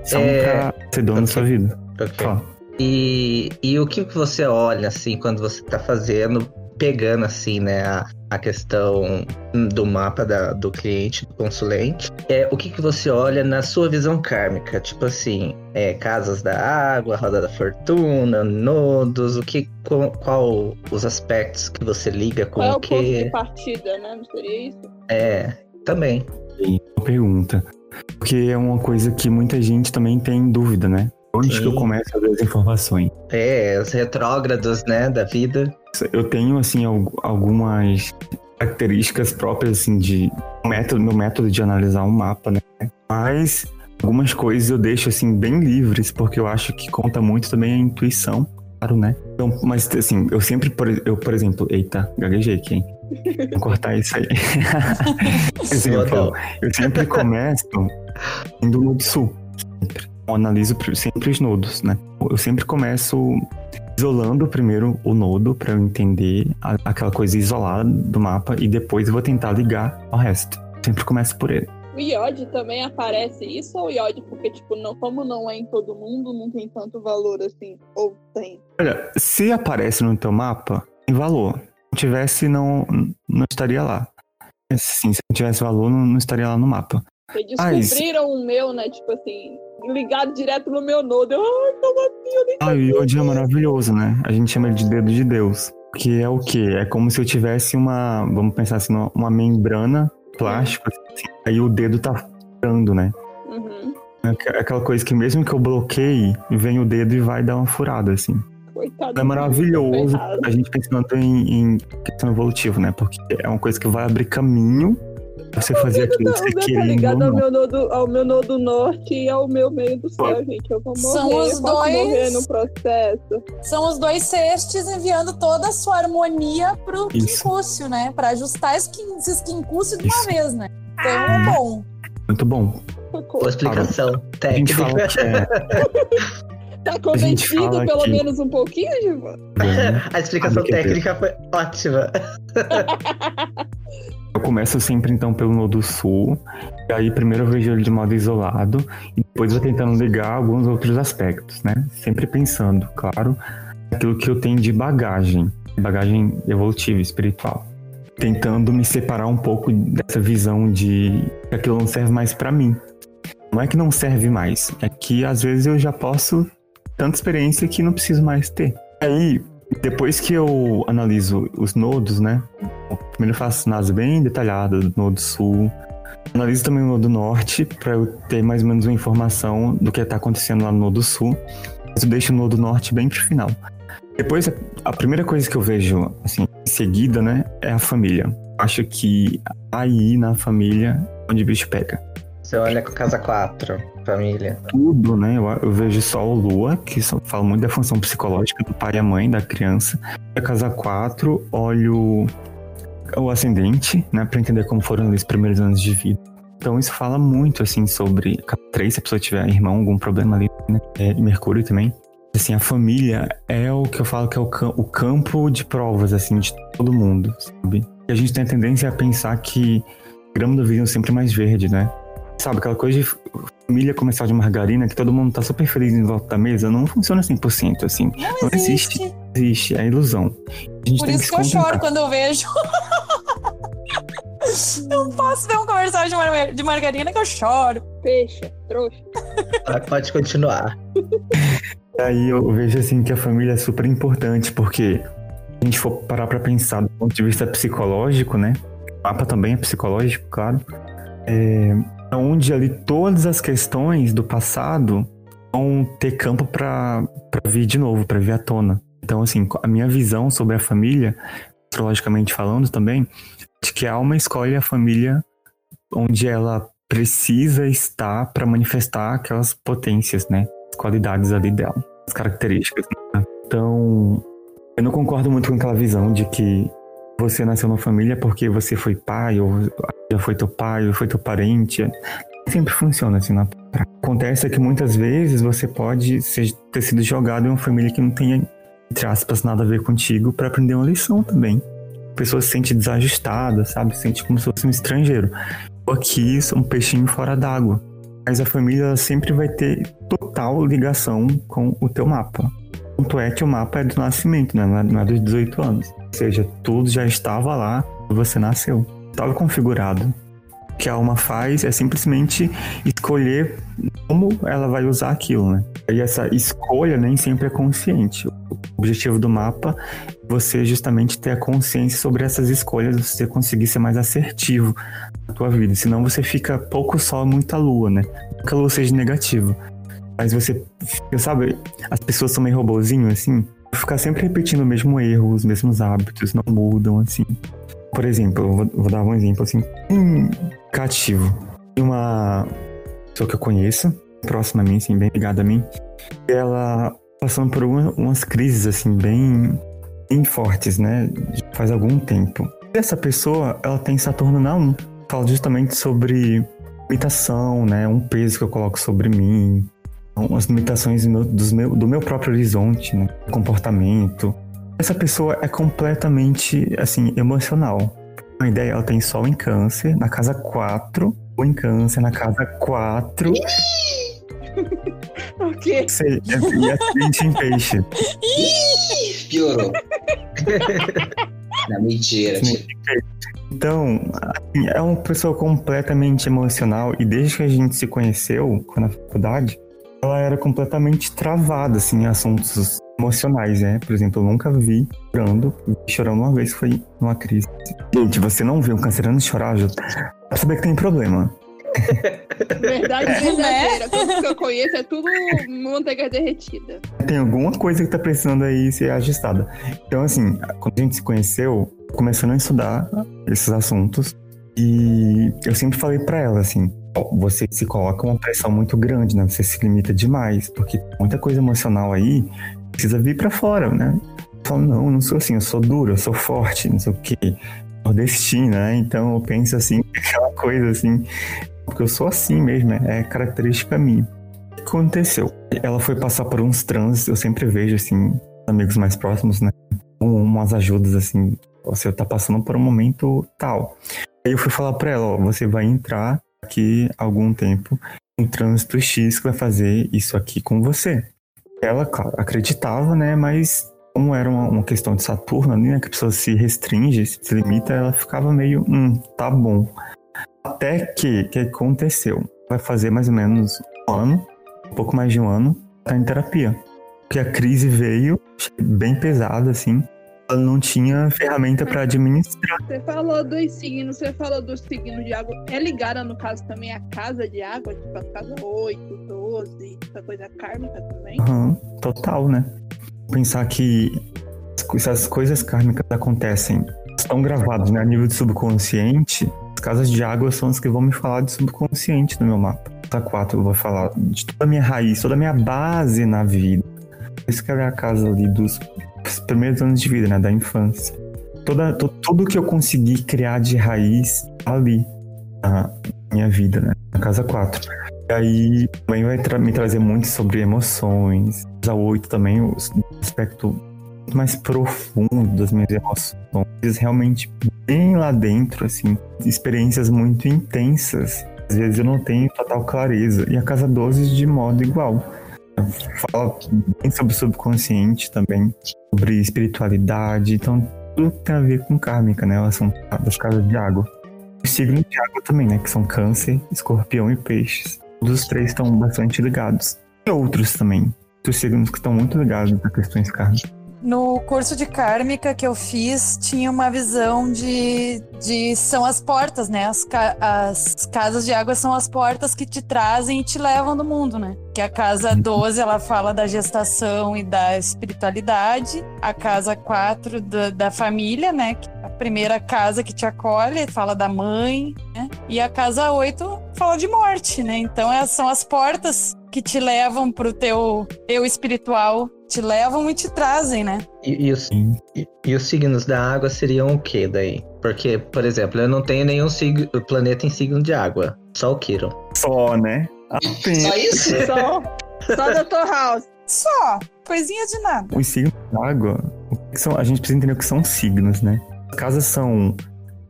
São É, pra ser dono da sua vida. ok. Fala. E, e o que que você olha, assim, quando você tá fazendo, pegando, assim, né, a, a questão do mapa da- do cliente, do consulente, é, o que que você olha na sua visão kármica? Tipo assim, é, casas da água, roda da fortuna, nodos, o que, qual, qual os aspectos que você liga com Qual é o o ponto de que... partida, né? Não seria isso? É, também. Uma pergunta. Porque é uma coisa que muita gente também tem dúvida, né? Onde que eu Sim. começo a ver as informações? É, os retrógrados, né, da vida. Eu tenho, assim, al- algumas características próprias, assim, de método, meu método de analisar um mapa, né? Mas algumas coisas eu deixo, assim, bem livres, porque eu acho que conta muito também a intuição, claro, né? Então, mas, assim, eu sempre, por, eu, por exemplo, eita, gaguejei aqui, hein? Vou cortar isso aí. Exemplo, eu sempre começo do nodo sul. Sempre. Eu analiso sempre os nodos, né? Eu sempre começo isolando primeiro o nodo para eu entender a, aquela coisa isolada do mapa e depois eu vou tentar ligar ao resto. Sempre começo por ele. O iode também aparece isso ou iode porque, tipo, não, como não é em todo mundo, não tem tanto valor assim? Ou tem? Olha, se aparece no teu mapa, tem valor. Se tivesse, não, não estaria lá. Sim, se não tivesse valor, não, não estaria lá no mapa. Porque Ah, descobriram o meu, né? Tipo assim, ligado direto no meu nodo. Eu, ai, assim? Eu nem Ah, o Iode é maravilhoso, né? A gente chama ele de dedo de Deus. Que é o quê? É como se eu tivesse uma, vamos pensar assim, uma- membrana plástica, assim, aí o dedo tá furando, né? Uhum. É aqu- aquela coisa que mesmo que eu bloqueie, vem o dedo e vai dar uma furada, assim. Coitado. É maravilhoso a gente pensando em, em questão evolutiva, né? Porque é uma coisa que vai abrir caminho você fazer aquilo que O você meu tá querendo ou ligado ao meu, nodo, ao meu nodo norte e ao meu meio do céu, Pode. gente. Eu vou morrer. São os dois- morrer no processo. São os dois cestes enviando toda a sua harmonia pro Isso. quincúcio, né? Pra ajustar esses quin- esses quincúcios de uma Isso. vez, né? Então é bom. Muito bom. Boa explicação A gente técnica. fala que é Tá convencido pelo que- menos um pouquinho, Givan? bom. A explicação é técnica foi ótima. Eu começo sempre então pelo nodo sul, e aí primeiro eu vejo ele de modo isolado, e depois vou tentando ligar alguns outros aspectos, né? Sempre pensando, claro, aquilo que eu tenho de bagagem, bagagem evolutiva, espiritual. Tentando me separar um pouco dessa visão de que aquilo não serve mais pra mim. Não é que não serve mais, é que às vezes eu já posso tanta experiência que não preciso mais ter. Aí, depois que eu analiso os nodos, né? Primeiro eu faço análise bem detalhada do nodo sul. Analiso também o nodo norte, para eu ter mais ou menos uma informação do que está acontecendo lá no nodo sul. Mas eu deixo o nodo norte bem pro final. Depois, a- primeira coisa que eu vejo, assim, em seguida, né, é a família. Acho que aí na família onde o bicho pega. Você olha com casa 4, família. Tudo, né? Eu, eu vejo Sol, Lua, que só fala muito da função psicológica do pai e a mãe da criança. A casa 4, olho o ascendente, né, para entender como foram os primeiros anos de vida. Então isso fala muito assim sobre 3, se a pessoa tiver irmão, algum problema ali, né? É, Mercúrio também. Assim, a família é o que eu falo que é o, o campo de provas, assim, de todo mundo, sabe? E a gente tem a tendência a pensar que grama do vizinho é sempre mais verde, né? Sabe, aquela coisa de família comercial de margarina, que todo mundo tá super feliz em volta da mesa, não funciona 100%, assim. Não, Não existe. existe. Existe, é ilusão. A gente Por tem isso que que eu choro quando eu vejo. Não posso ver um comercial de, mar- de margarina que eu choro. Peixe, trouxa. Ah, Pode continuar. Aí eu vejo assim que a família é super importante, porque se a gente for parar pra pensar do ponto de vista psicológico, né? O mapa também é psicológico, claro. É onde ali todas as questões do passado vão ter campo pra vir de novo, pra vir à tona. Então, assim, a minha visão sobre a família, astrologicamente falando também, de que a alma escolhe a família onde ela precisa estar para manifestar aquelas potências, né? As qualidades ali dela, as características. né? Então, eu não concordo muito com aquela visão de que você nasceu numa família porque você foi pai, ou já foi teu pai, ou foi teu parente. Sempre funciona assim na prática. Acontece que muitas vezes você pode ser- ter sido jogado em uma família que não tenha, entre aspas, nada a ver contigo para aprender uma lição também. A pessoa se sente desajustada, sabe? Se sente como se fosse um estrangeiro. Aqui sou um peixinho fora d'água. Mas a família sempre vai ter total ligação com o teu mapa. Tanto é que o mapa é do nascimento, né? Não é- é dos 18 anos. Ou seja, tudo já estava lá quando você nasceu. Estava configurado. O que a alma faz é simplesmente escolher como ela vai usar aquilo, né? E essa escolha nem sempre é consciente. O objetivo do mapa é você justamente ter a consciência sobre essas escolhas, você conseguir ser mais assertivo na tua vida. Senão você fica pouco sol, muita lua, né? Que a lua seja negativa. Mas você fica, sabe, as pessoas são meio robozinho, assim. Ficar sempre repetindo o mesmo erro, os mesmos hábitos, não mudam, assim. Por exemplo, eu vou, vou dar um exemplo, assim, bem cativo. Tem uma pessoa que eu conheço, próxima a mim, assim, bem ligada a mim, e ela passando por uma- umas crises, assim, bem, bem fortes, né? Faz algum tempo. E essa pessoa, ela tem Saturno na 1. Fala justamente sobre limitação, né? Um peso que eu coloco sobre mim, as limitações do meu, dos meu, do meu próprio horizonte, né? Comportamento. Essa pessoa é completamente, assim, emocional. Uma ideia, ela tem sol em câncer, na casa 4, ou em câncer, na casa 4. O quê? Sei, é, acidente em peixe. Ih, piorou. Não, mentira. Então, assim, é uma pessoa completamente emocional e desde que a gente se conheceu na faculdade, ela era completamente travada, assim, em assuntos emocionais, né? Por exemplo, eu nunca vi chorando, chorando uma vez, foi numa crise. Gente, você não vê um cancerano chorar, já pra saber que tem problema. Verdade Né? verdadeira. Tudo que eu conheço é tudo manteiga derretida. Tem alguma coisa que tá precisando aí ser ajustada. Então, assim, quando a gente se conheceu, começando a estudar esses assuntos, e eu sempre falei pra ela, assim, você se coloca uma pressão muito grande, né? Você se limita demais, porque muita coisa emocional aí precisa vir pra fora, né? Eu falo, não, eu não sou assim, eu sou duro, eu sou forte, não sei o quê. Nordestina, né? Então eu penso assim, aquela coisa assim, porque eu sou assim mesmo, é característica minha. O que aconteceu? Ela foi passar por uns trânsitos, eu sempre vejo, assim, amigos mais próximos, né? Um- Umas ajudas, assim, você tá passando por um momento tal. Aí eu fui falar pra ela, ó, você vai entrar aqui algum tempo em trânsito X que vai fazer isso aqui com você. Ela, claro, acreditava, né? Mas como era uma, uma questão de Saturno ali, né? Que a pessoa se restringe, se limita, ela ficava meio, hum, tá bom. Até que, que aconteceu? Vai fazer mais ou menos um ano, um pouco mais de um ano, tá em terapia. Porque a crise veio bem pesada, assim. Ela não tinha ferramenta pra administrar. Você falou dos signos, você falou dos signos de água. É ligada, no caso, também a casa de água, tipo a casa 8, 12, essa coisa kármica também. Aham, total, né? Pensar que essas coisas kármicas acontecem, estão gravadas né, a nível de subconsciente. As casas de água são as que vão me falar de subconsciente no meu mapa. Casa 4 eu vou falar de toda a minha raiz, toda a minha base na vida. Isso que é a casa ali dos primeiros anos de vida, né? Da infância. Toda, to- tudo que eu consegui criar de raiz ali na minha vida, né? Na casa 4. E aí também vai tra- me trazer muito sobre emoções. A 8 também, o aspecto mais profundo das minhas emoções. Realmente bem lá dentro, assim. Experiências muito intensas. Às vezes eu não tenho total clareza. E a casa 12 de modo igual. Fala bem sobre o subconsciente também, sobre espiritualidade. Então, tudo tem a ver com kármica, né? O assunto das casas de água. Os signos de água também, né? Que são câncer, escorpião e peixes. Todos os três estão bastante ligados. E outros também. Outros signos que estão muito ligados a questões kármicas. No curso de kármica que eu fiz, tinha uma visão de, de são as portas, né? As, ca- as casas de água são as portas que te trazem e te levam do mundo, né? Que a casa 12, ela fala da gestação e da espiritualidade. A casa 4 da, da família, né? é A primeira casa que te acolhe, fala da mãe, né? E a casa 8 fala de morte, né? Então essas são as portas que te levam pro teu eu espiritual, te levam e te trazem, né? E, e os, e, e os signos da água seriam o que daí? Porque, por exemplo, eu não tenho nenhum sig- planeta em signo de água. Só o Kiron. Só, né? Apenas. Só isso? Só, só Dr. House. Só, coisinha de nada. Os signos da água, o que são, a gente precisa entender o que são signos, né? As casas são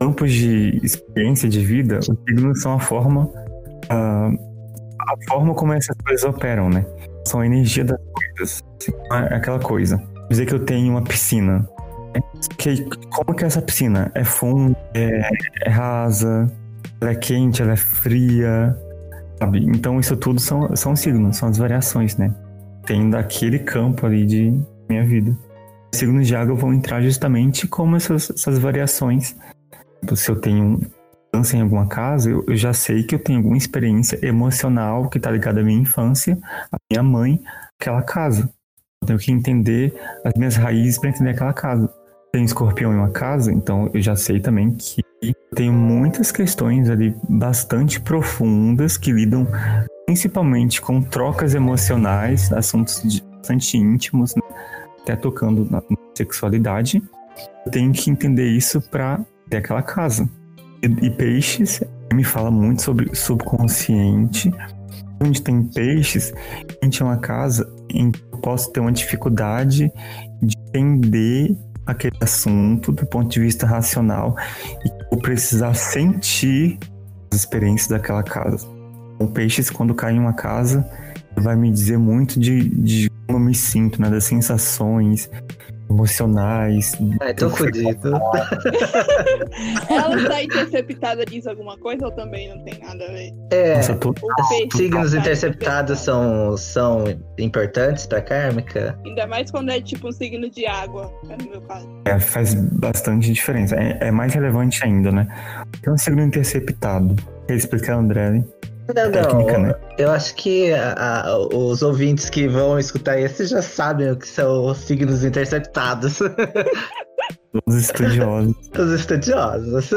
campos de experiência de vida, os signos são a forma. ah, a forma como essas coisas operam, né? São a energia das coisas. assim, aquela coisa. Dizer que eu tenho uma piscina. né? Que, como que é essa piscina? É funda, é, é rasa, ela é quente, ela é fria, sabe? Então isso tudo são, são signos, são as variações, né? Tem daquele campo ali de minha vida. Os signos de água vão entrar justamente como essas, essas variações. Tipo, Se eu tenho em alguma casa, eu, já sei que eu tenho alguma experiência emocional que está ligada à minha infância, à minha mãe, aquela casa. Eu tenho que entender as minhas raízes para entender aquela casa. Tenho escorpião em uma casa, então eu já sei também que tenho muitas questões ali bastante profundas que lidam principalmente com trocas emocionais, assuntos bastante íntimos, né? até tocando na sexualidade. Eu tenho que entender isso para ter aquela casa. E, peixes me fala muito sobre subconsciente. Onde tem peixes, a gente é uma casa em que eu posso ter uma dificuldade de entender aquele assunto do ponto de vista racional e vou precisar sentir as experiências daquela casa. O peixes, quando cai em uma casa, vai me dizer muito de, de como eu me sinto, né? Das sensações emocionais. Ai, tô fodido. Ela tá interceptada diz alguma coisa ou também não tem nada a ver? É, Nossa, tô... O peixe signos interceptados são, são importantes pra kármica? Ainda mais quando é tipo um signo de água, é no meu caso. É, faz bastante diferença. É, é mais relevante ainda, né? Tem um signo interceptado. Quer explicar, André? né? Não, Técnica, não. né? Eu acho que a- a- os ouvintes que vão escutar esse já sabem o que são os signos interceptados. Todos estudiosos. os estudiosos.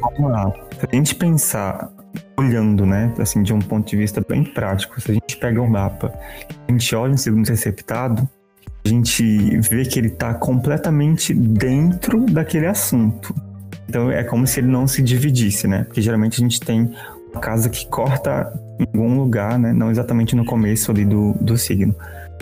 Vamos lá. Se a gente pensar, olhando, né, assim, de um ponto de vista bem prático, se a gente pega um mapa, a gente olha um segundo interceptado, a gente vê que ele está completamente dentro daquele assunto. Então é como se ele não se dividisse, né? Porque geralmente a gente tem casa que corta em algum lugar, né? Não exatamente no começo ali do, do signo.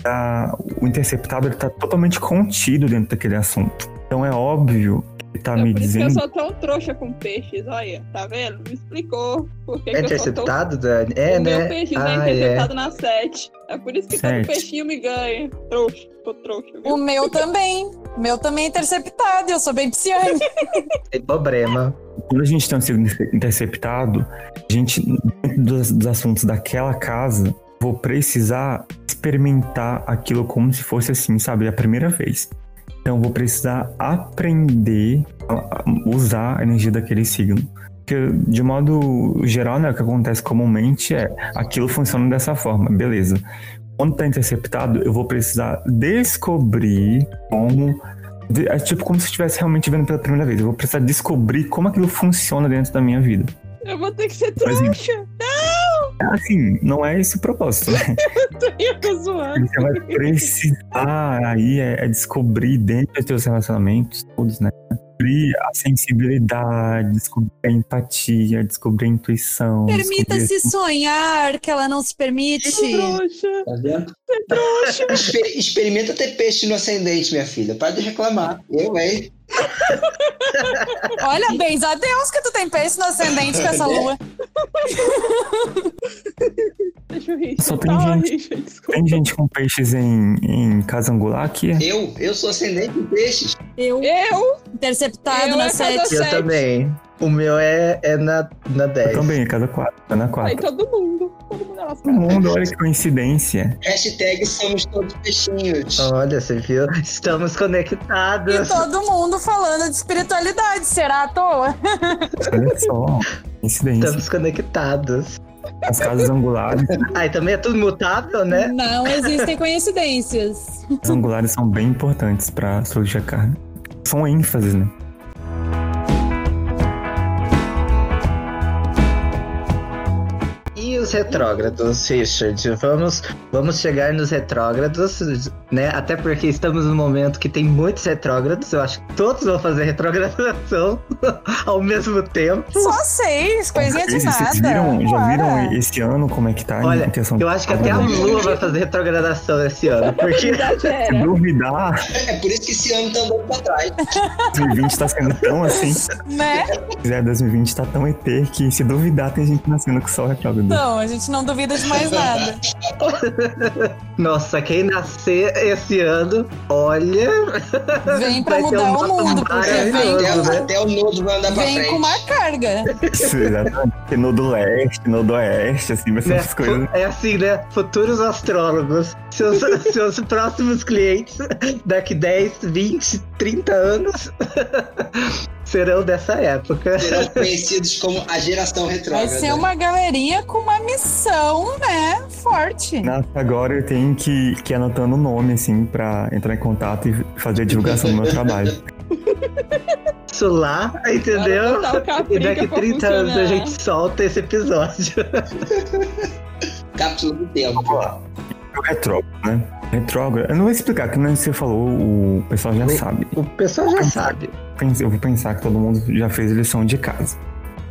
Ah, o interceptado está totalmente contido dentro daquele assunto. Então é óbvio que ele está É me por isso que eu dizendo sou tão trouxa com peixes, olha, tá vendo? Me explicou por que, É que eu sou tão interceptado, Dani? É, o né? meu peixe é Ah, é. interceptado na 7. É por isso que todo Sete. peixinho me ganha. Trouxa, tô trouxa. viu? O meu também. O meu também é interceptado. Eu sou bem pisciane. Tem problema. Quando a gente tem um signo interceptado, a gente, dentro dos, dos assuntos daquela casa, vou precisar experimentar aquilo como se fosse assim, sabe, a primeira vez. Então, eu vou precisar aprender a usar a energia daquele signo. Porque, de modo geral, né, o que acontece comumente é aquilo funciona dessa forma, beleza. Quando tá interceptado, eu vou precisar descobrir como É tipo como se eu estivesse realmente vendo pela primeira vez. Eu vou precisar descobrir como aquilo funciona dentro da minha vida. Eu vou ter que ser trouxa. Assim, não é esse o propósito, né? Eu tô zoando. Você vai precisar aí é, é descobrir dentro dos seus relacionamentos todos, né? Descobrir a sensibilidade, descobrir a empatia, descobrir a intuição. Permita-se assim, sonhar, que ela não se permite. Trouxa. Tá vendo? Exper- experimenta ter peixe no ascendente, minha filha. Para de reclamar. Eu, hein? Olha, bens a Deus que tu tem peixe no ascendente com essa lua. Deixa eu rir. Só tem Tá, gente-. Tem gente com peixes em, em casa angular que é Eu, eu sou ascendente de peixes. Eu, Eu? interceptado Eu na é sete. Eu também. O meu é, é na, na 10. também, casa 4, tá na Aí 4. todo mundo. Todo mundo é Todo lascado. mundo, olha que coincidência. Hashtag somos todos peixinhos. Olha, você viu? Estamos E conectados. todo mundo falando de espiritualidade. Será à toa? Olha só, coincidência. Estamos conectados. As casas angulares, Ah, e também é tudo mutável, né? Não existem coincidências. as angulares são bem importantes pra astrologia carne. São ênfases, né? Os retrógrados, Richard? Vamos, vamos chegar nos retrógrados, né? Até porque estamos num momento que tem muitos retrógrados. Eu acho que todos vão fazer retrogradação ao mesmo tempo. Só seis, coisinha de nada. Vocês viram, já viram esse ano como é que tá Olha, questão eu acho que até a Lua vai fazer retrogradação esse ano. Porque Se duvidar, É por isso que esse ano tá andando pra trás. 2020 tá sendo tão assim. Né? É, 2020 tá tão ET que se duvidar tem gente nascendo com sol retrógrado. Não, a gente não duvida de mais nada. Nossa, quem nascer esse ano, olha. Vem pra vai ter mudar um o mundo, porque vem, maravilhoso, Até, né? até o nodo vai andar pra vem com uma carga. Exatamente. No do leste, no do oeste, assim, vai ser Né? essas coisas. É assim, né? Futuros astrólogos. Seus, seus próximos clientes, daqui 10, 20, 30 anos, serão dessa época. Serão conhecidos como a geração Vai retrógrada. ser uma galerinha com uma missão, né? Forte. Nossa, agora eu tenho que, que ir anotando o nome, assim, pra entrar em contato e fazer a divulgação do meu trabalho. Isso lá, entendeu? E daqui pra 30 anos a gente solta esse episódio. Cápsula do tempo. Vamos lá. O retrógrado, né? Retrógrado. Eu não vou explicar, que nem você falou, o pessoal já O- sabe. O pessoal já sabe. Pense- Eu vou pensar que todo mundo já fez lição de casa.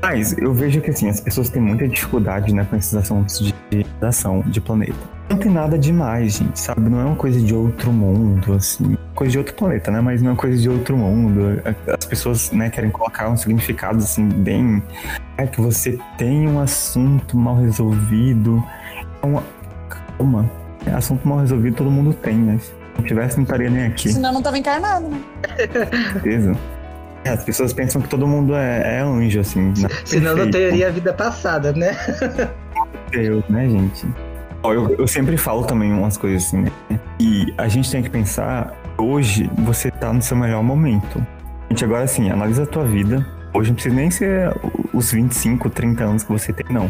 Mas eu vejo que assim, as pessoas têm muita dificuldade né, com esses assuntos de ação de planeta. Não tem nada demais, gente, sabe? Não é uma coisa de outro mundo, assim. Coisa de outro planeta, né? Mas não é uma coisa de outro mundo. As pessoas, né, querem colocar um significado, assim, bem... É que você tem um assunto mal resolvido. Então, calma. Assunto mal resolvido todo mundo tem, né? Se não tivesse, não estaria nem aqui. Senão não tava encarnado, né? certeza. É, as pessoas pensam que todo mundo é, é anjo, assim. Né? Senão não teria a vida passada, né? Deus, né, gente? Ó, Eu, eu sempre falo também umas coisas assim, né? E a gente tem que pensar, hoje você tá no seu melhor momento. Gente, agora assim, analisa a tua vida. Hoje não precisa nem ser os 25, 30 anos que você tem, não.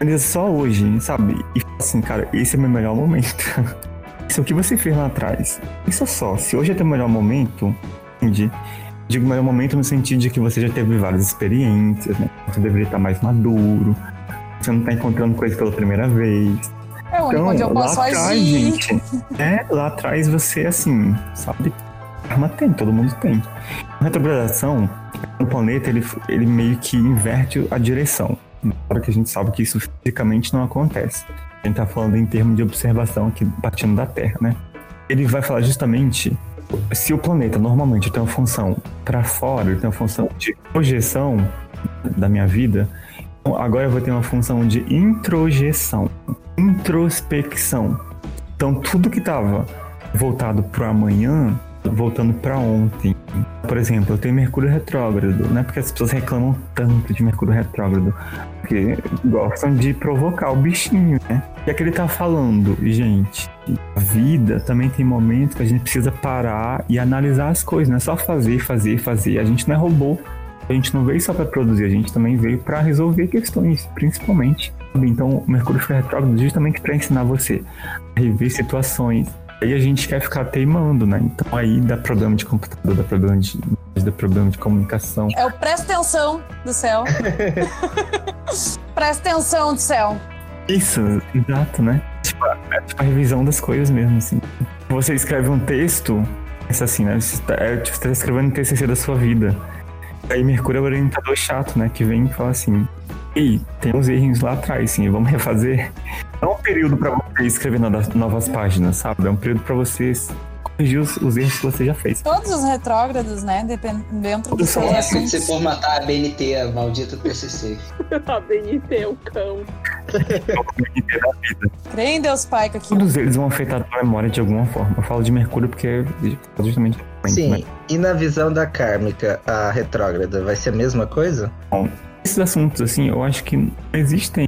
Analisa só hoje, sabe? E fala assim, cara, esse é meu melhor momento. Isso é o que você fez lá atrás. Isso só. Se hoje é teu melhor momento, entende? Digo melhor momento no sentido de que você já teve várias experiências, né? Você deveria estar mais maduro. Você não tá encontrando coisas pela primeira vez. É o único Então, onde eu lá posso atrás, agir. gente, é, lá atrás você, assim, sabe? Karma tem, todo mundo tem. A retrogradação, no planeta, ele, ele meio que inverte a direção. Claro que a gente sabe que isso fisicamente não acontece. A gente tá falando em termos de observação aqui, partindo da Terra, né? Ele vai falar justamente se o planeta normalmente tem uma função para fora, ele tem uma função de projeção da minha vida, então agora eu vou ter uma função de introjeção, introspecção. Então tudo que estava voltado para amanhã, voltando para ontem. Por exemplo, eu tenho Mercúrio retrógrado, né? Porque as pessoas reclamam tanto de Mercúrio retrógrado, porque gostam de provocar o bichinho, né? E é que ele tá falando, gente, a vida também tem momentos que a gente precisa parar e analisar as coisas, não é só fazer, fazer, fazer. A gente não é robô. A gente não veio só para produzir, a gente também veio para resolver questões, principalmente. Então, o Mercúrio fica retrógrado justamente para ensinar você a rever situações. Aí a gente quer ficar teimando, né? Então aí dá problema de computador, dá problema de, dá problema de comunicação. É o presta atenção do céu. presta atenção do céu. Isso, exato, né? Tipo, é tipo a revisão das coisas mesmo, assim. Você escreve um texto, pensa assim, né? Você tá, é, tipo, você tá escrevendo um TCC da sua vida. Aí Mercúrio é o orientador chato, né? Que vem e fala assim: Ei, tem uns erros lá atrás, sim, vamos refazer. Não é um período pra você escrever novas, novas páginas, sabe? É um período pra você corrigir os, os erros que você já fez. Todos os retrógrados, né? Dentro dos seus É, você formatar a BNT, a maldita TCC. A BNT, o cão. Crê em Deus Pai que aqui. Todos eles vão afetar a tua memória de alguma forma. Eu falo de Mercúrio porque é justamente. Sim. Né? E na visão da kármica, a retrógrada vai ser a mesma coisa? Esses assuntos, assim, eu acho que não existem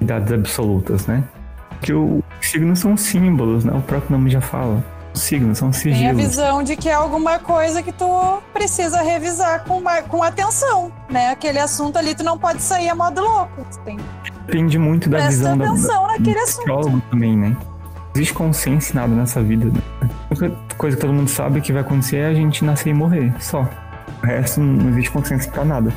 idades absolutas, né? Porque os signos são símbolos, né? O próprio nome já fala. Os signos são Tem a sigilos. visão de que é alguma coisa que tu precisa revisar com, ma- com atenção, né? Aquele assunto ali tu não pode sair a modo louco. Tem Depende muito da prestar visão da, atenção naquele assunto. também, né? Não existe consciência em nada nessa vida. Né? A única coisa que todo mundo sabe que vai acontecer é a gente nascer e morrer, só. O resto não existe consciência pra nada.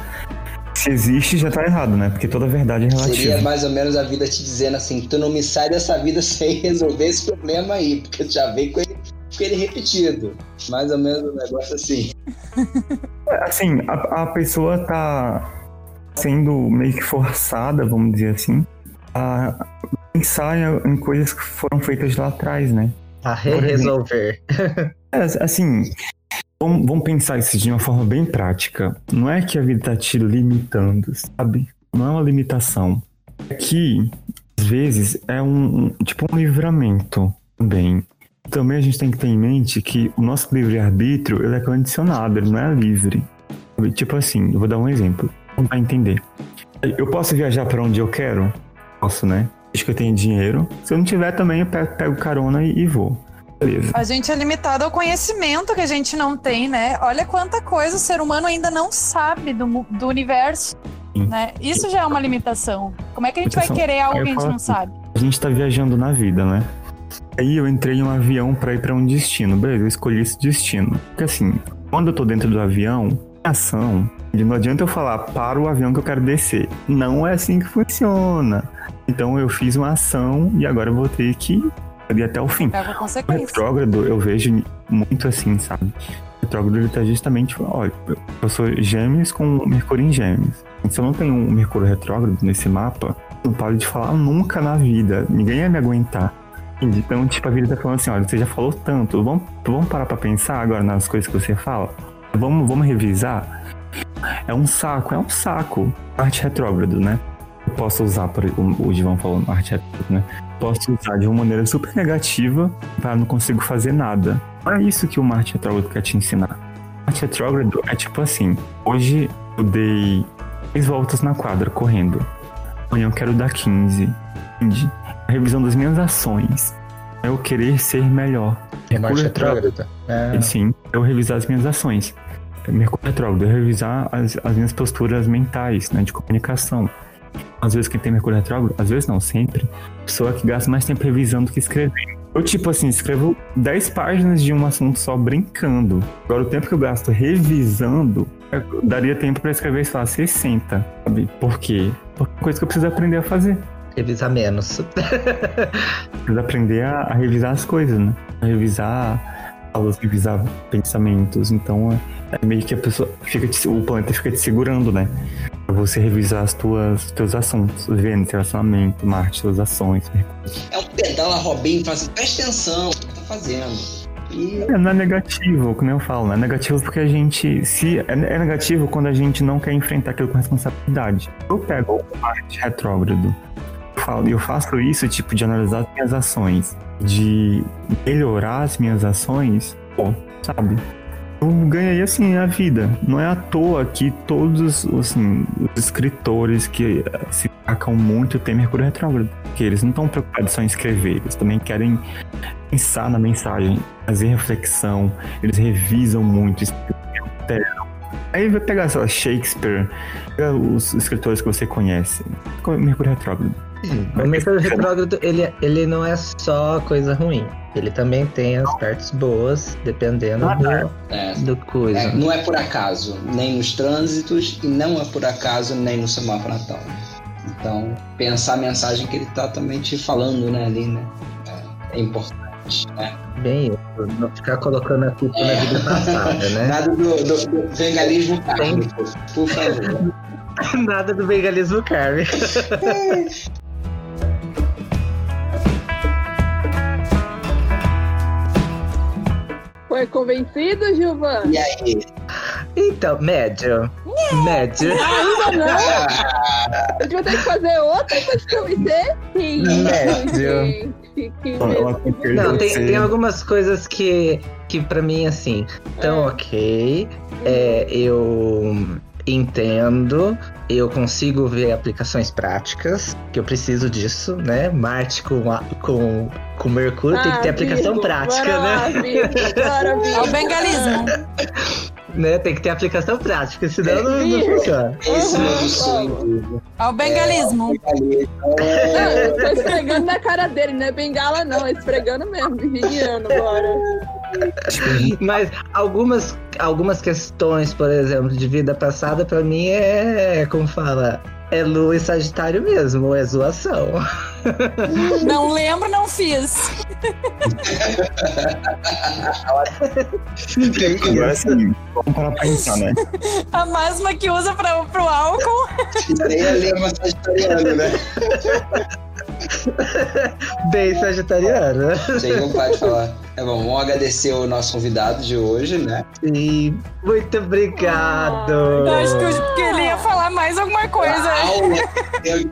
Se existe, já tá errado, né? Porque toda verdade é Seria relativa. mais ou menos a vida te dizendo assim: tu não me sai dessa vida sem resolver esse problema aí, porque tu já veio com ele, com ele repetido. Mais ou menos um negócio assim. Assim, a, a pessoa tá sendo meio que forçada, vamos dizer assim, a pensar em, em coisas que foram feitas lá atrás, né? A re-resolver. É, assim, vamos, vamos pensar isso de uma forma bem prática. Não é que a vida tá te limitando, sabe? Não é uma limitação. É que, às vezes, é um, um- tipo um livramento também. Também a gente tem que ter em mente que o nosso livre-arbítrio, ele é condicionado, ele não é livre. Sabe? Tipo assim, eu vou dar um exemplo. Vai entender. Eu posso viajar para onde eu quero? Posso, né? Desde que eu tenha dinheiro. Se eu não tiver também, eu pego, pego carona e, e vou. Beleza. A gente é limitado ao conhecimento que a gente não tem, né? Olha quanta coisa o ser humano ainda não sabe do, do universo. Né? Isso já é uma limitação. Como é que a gente vai querer algo que a gente não assim, sabe? A gente tá viajando na vida, né? Aí eu entrei em um avião pra ir pra um destino. Beleza, eu escolhi esse destino. Porque assim, quando eu tô dentro do avião, ação, não adianta eu falar para o avião que eu quero descer. Não é assim que funciona. Então eu fiz uma ação e agora eu vou ter que ir até o fim. O retrógrado eu vejo muito assim, sabe? retrógrado ele tá justamente, olha, eu sou gêmeos com Mercúrio em gêmeos. Se eu não tenho um Mercúrio retrógrado nesse mapa, não paro de falar nunca na vida. Ninguém ia me aguentar. Então, tipo, a vida tá falando assim, olha, você já falou tanto, vamos, vamos parar pra pensar agora nas coisas que você fala? Vamos, vamos revisar? É um saco, é um saco. Arte retrógrado, né? Posso usar, por, o, o Givão falou, arte retrógrado, né? Posso usar de uma maneira super negativa para não consigo fazer nada. Não é isso que o Marte retrógrado quer te ensinar. Marte retrógrado é tipo assim, hoje eu dei 10 voltas na quadra correndo. Amanhã eu quero dar 15. Entende? A revisão das minhas ações. É eu querer ser melhor. É Marte retrógrado? É. e sim, eu revisar as minhas ações. Mercúrio retrógrado, eu revisar as, as minhas posturas mentais, né, de comunicação. Às vezes quem tem Mercúrio retrógrado, às vezes não, sempre, pessoa que gasta mais tempo revisando do que escrevendo. Eu, tipo assim, escrevo 10 páginas de um assunto só brincando. Agora, o tempo que eu gasto revisando, eu daria tempo pra escrever, sei lá, 60, sabe? Por quê? Porque é uma coisa que eu preciso aprender a fazer. Revisar menos. Preciso aprender a, a revisar as coisas, né? A revisar aulas, revisar pensamentos. Então é, é meio que a pessoa fica te- o planeta fica te segurando, né? Pra você revisar as tuas teus assuntos, Vênus, relacionamento, Marte, suas ações. É um pedala Robin, fala assim, presta atenção, o que tá fazendo? E É, não é negativo, como eu falo, né? É negativo porque a gente. Se, é, é negativo quando a gente não quer enfrentar aquilo com responsabilidade. Eu pego o Marte retrógrado eu falo- e eu faço isso, tipo, de analisar as minhas ações, de melhorar as minhas ações, pô, sabe? Eu ganhei assim a vida. Não é à toa que todos assim, os escritores que eh, se destacam muito têm Mercúrio retrógrado. Porque eles não estão preocupados só em escrever, eles também querem pensar na mensagem, fazer reflexão, eles revisam muito. Aí vai pegar, sei lá, Shakespeare, os escritores que você conhece. Mercúrio retrógrado. O Mercúrio retrógrado, ele, ele não é só coisa ruim. Ele também tem as partes boas, dependendo do, é, do coisa. é, não é por acaso, nem nos trânsitos e não é por acaso nem no semáforo natal. Então, pensar a mensagem que ele tá também te falando, né, ali, né? É, é importante, né? Bem isso. Não ficar colocando a culpa na vida passada, né? Nada do, do, do vengalismo kármico, por favor. Nada do bengalismo kármico. Foi convencido, Gilvan? E aí? Então, médio. Médio. Ainda não? Ah, A gente vai ter que fazer outra pra se convencer? Que Médio. Não, tem, tem algumas coisas que, que pra mim, assim, tão É. ok. É, eu entendo, eu consigo ver aplicações práticas, que eu preciso disso, né? Marte com, a- com, com Mercúrio tem que ter Ah, aplicação Virgo, prática, bora lá, né? Virgo, bora, É o Virgo. bengalismo. né? Tem que ter aplicação prática, senão não, não funciona. sonho. vamos. incrível. É o bengalismo. Não, É, eu tô esfregando na cara dele, não é bengala não, é esfregando mesmo, virginiano, bora. Mas algumas, algumas questões, por exemplo, de vida passada, pra mim é, como fala, é lua e sagitário mesmo, é zoação. Não lembro, não fiz. Agora sim, vamos parar pra pensar, né? A máxima que usa pra, pro álcool. Isso aí é lema sagitariano, né? Bem sagitariano. Isso aí não pode falar. É bom, vamos agradecer o nosso convidado de hoje, né? E muito obrigado. Eu acho que, eu- mais alguma coisa. A aula, eu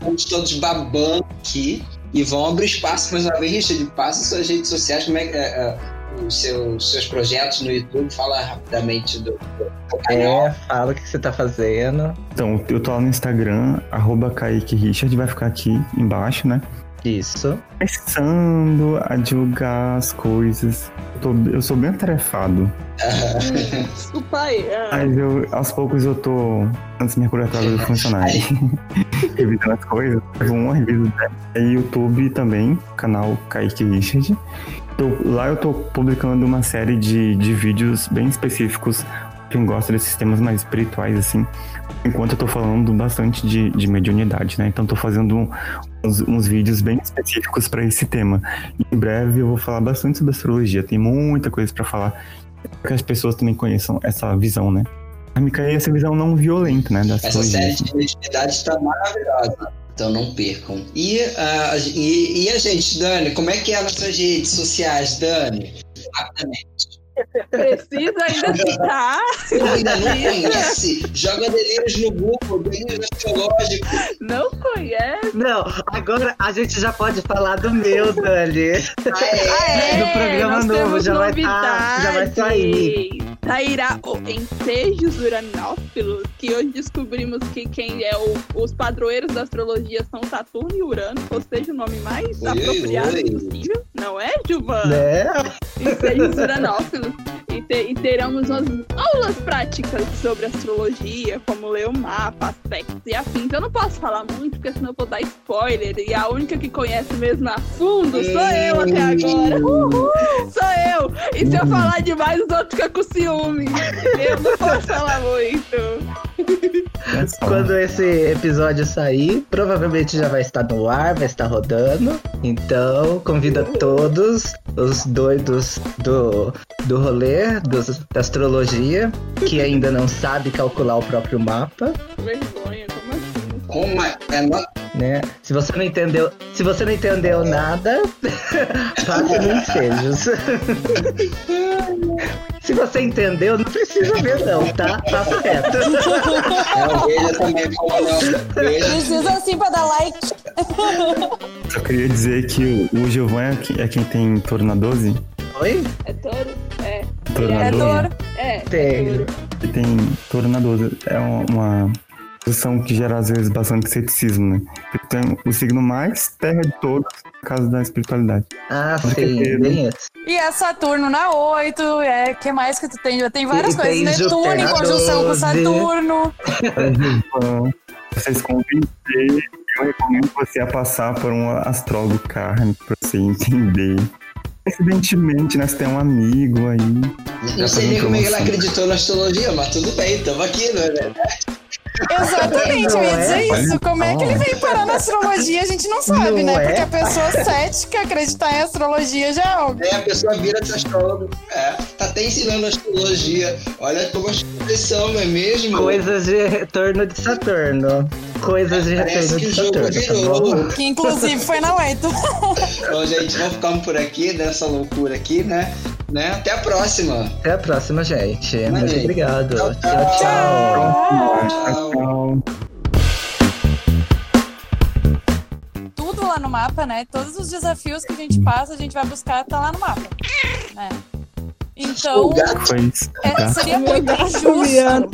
estamos todos babando aqui. E vão abrir espaço mais uma vez, Richard. Passa suas redes sociais, como é que. é, é, os seus, seus projetos no YouTube, fala rapidamente do, do, do canal. É, fala o que você tá fazendo. Então, eu tô lá no Instagram, arroba Kaique Richard, vai ficar aqui embaixo, né? Isso. Começando a divulgar as coisas. Eu, tô- eu sou bem atarefado. Desculpa aí. ah. Mas eu, aos poucos eu tô. Antes minha curatória funcionar. revisando as coisas. Reviso uma, reviso dez. Aí YouTube também, canal Kaique Richard. Eu- lá eu tô publicando uma série de, de vídeos bem específicos. Quem gosta desses temas mais espirituais, assim. Enquanto eu tô falando bastante de, de mediunidade, né? Então tô fazendo uns, uns vídeos bem específicos para esse tema. Em breve eu vou falar bastante sobre astrologia. Tem muita coisa para falar que as pessoas também conheçam essa visão, né? Kármica é essa visão não violenta, né? Da Essa série de criatividade está maravilhosa. Então não percam. E, ah, e, e a gente, Dani, como é que é nas suas redes sociais, Dani? Rapidamente. Precisa ainda citar. Se ainda não conhece, joga delírios no Google, delírios astrológicos. Não conhece? Não, agora a gente já pode falar do meu, Dani. Ah, Do programa nós novo, já vai tá- já vai sair. Sairá o Ensejos Uranófilos, que hoje descobrimos que quem é o- os padroeiros da astrologia são Saturno e Urano, ou seja, o nome mais Oi, apropriado oi. possível. Não é, Gilvan? Né? Ensejos Uranófilos. E, te- e teremos umas aulas práticas sobre astrologia, como ler o mapa, aspectos e afins. Eu não posso falar muito, porque senão eu vou dar spoiler. E a única que conhece mesmo a fundo sou eu até agora. Uhul, sou eu. E se eu falar demais, os outros ficam com ciúme. Eu não posso falar muito. Quando esse episódio sair, provavelmente já vai estar no ar, vai estar rodando. Então, convido a todos os doidos do, do rolê, dos, da astrologia, que ainda não sabe calcular o próprio mapa, Vergonha, como assim? Como é, é né? Se você não entendeu, se você não entendeu nada, passe no ensejos. Se você entendeu, não precisa ver não, tá? Tá certo. Não, veja também como não. Precisa assim pra dar like. Só queria dizer que o Gilvan é que- é quem tem touro na 12. Oi? É touro? É. Touro É na 12. touro. É. Tem. Ele tem touro na 12. É uma, uma posição que gera, às vezes, bastante ceticismo, né? Porque tem o signo mais terra de todos, no caso da espiritualidade. Ah, Com sim, certeza. bem isso. E é Saturno na 8, é, que mais que tu tem? Tem várias E coisas. tem Netuno em conjunção com 12. Saturno. Então, vocês convencer, eu recomendo você a passar por um astrólogo kármico pra você entender. Coincidentemente, né? Você tem um amigo aí. Não sei nem como é que ela promoção. acreditou na astrologia, mas tudo bem, estamos aqui, não é verdade? Exatamente, eu ia Não dizer é? isso. Como é que ele veio parar na astrologia, a gente não sabe, Não né? é? Porque a pessoa cética acreditar em astrologia já é algo. Aí a pessoa vira de astrólogo. É, tá até ensinando astrologia. Olha como as coisas são, não é mesmo? Coisas de retorno de Saturno. Coisas de Parece retorno de Saturno, tá virou. Que inclusive foi na 8. Então, gente, vamos ficando por aqui, nessa loucura aqui, né? Né? Até a próxima. Até a próxima, gente. Muito obrigado. Tchau, tchau. tchau. tchau. Tchau, tchau. Tudo lá no mapa, né? Todos os desafios que a gente passa, a gente vai buscar, tá lá no mapa. Né? Então, é, tá? seria Meu muito injusto. miando.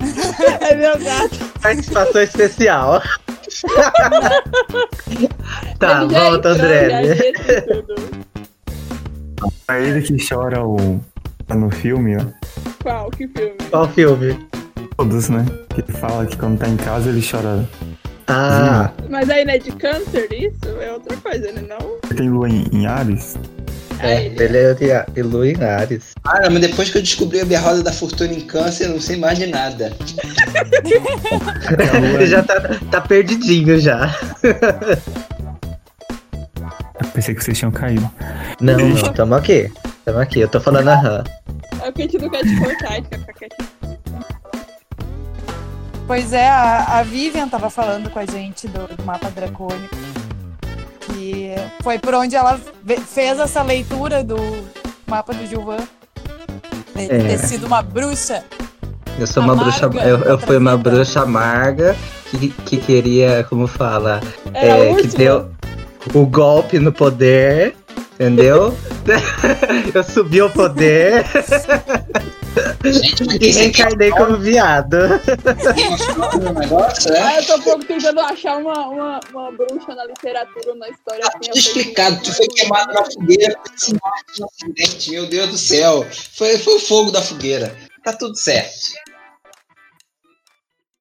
É meu gato. Participação especial. tá, volta, André. É ele que chora o... tá no filme, ó. Qual? Que filme? Qual filme? Todos, né? Que ele fala que quando tá em casa ele chora. Ah, Mas aí não é de câncer isso? É outra coisa, né? Não? Ele tem lua em, em Ares. é, ele é de- de Lu em Ares. Ah, mas depois que eu descobri a minha roda da fortuna em câncer, eu não sei mais de nada. Ele já tá, tá perdidinho já. Pensei que vocês tinham caído. Não, não, tamo aqui. Tamo aqui, eu tô falando aham. É porque a gente não quer te cortar, a gente quer ficar quietinho. Pois é, a, a Vivian tava falando com a gente do, do mapa dracônico. Que foi por onde ela fez essa leitura do mapa do Gilvan. Ele É. ter sido uma bruxa. Eu sou uma Amarga, bruxa. Eu, eu fui uma bruxa amarga que, que queria, como fala? É, que última. deu o golpe no poder, entendeu? eu subi ao poder Gente, e reencarnei como viado. negócio, é? Ah, eu tô um pouco tentando achar uma, uma, uma bruxa na literatura, na história. Tá assim, tudo explicado. Tu foi queimado na fogueira no acidente. Meu Deus do céu. Foi, foi o fogo da fogueira. Tá tudo certo.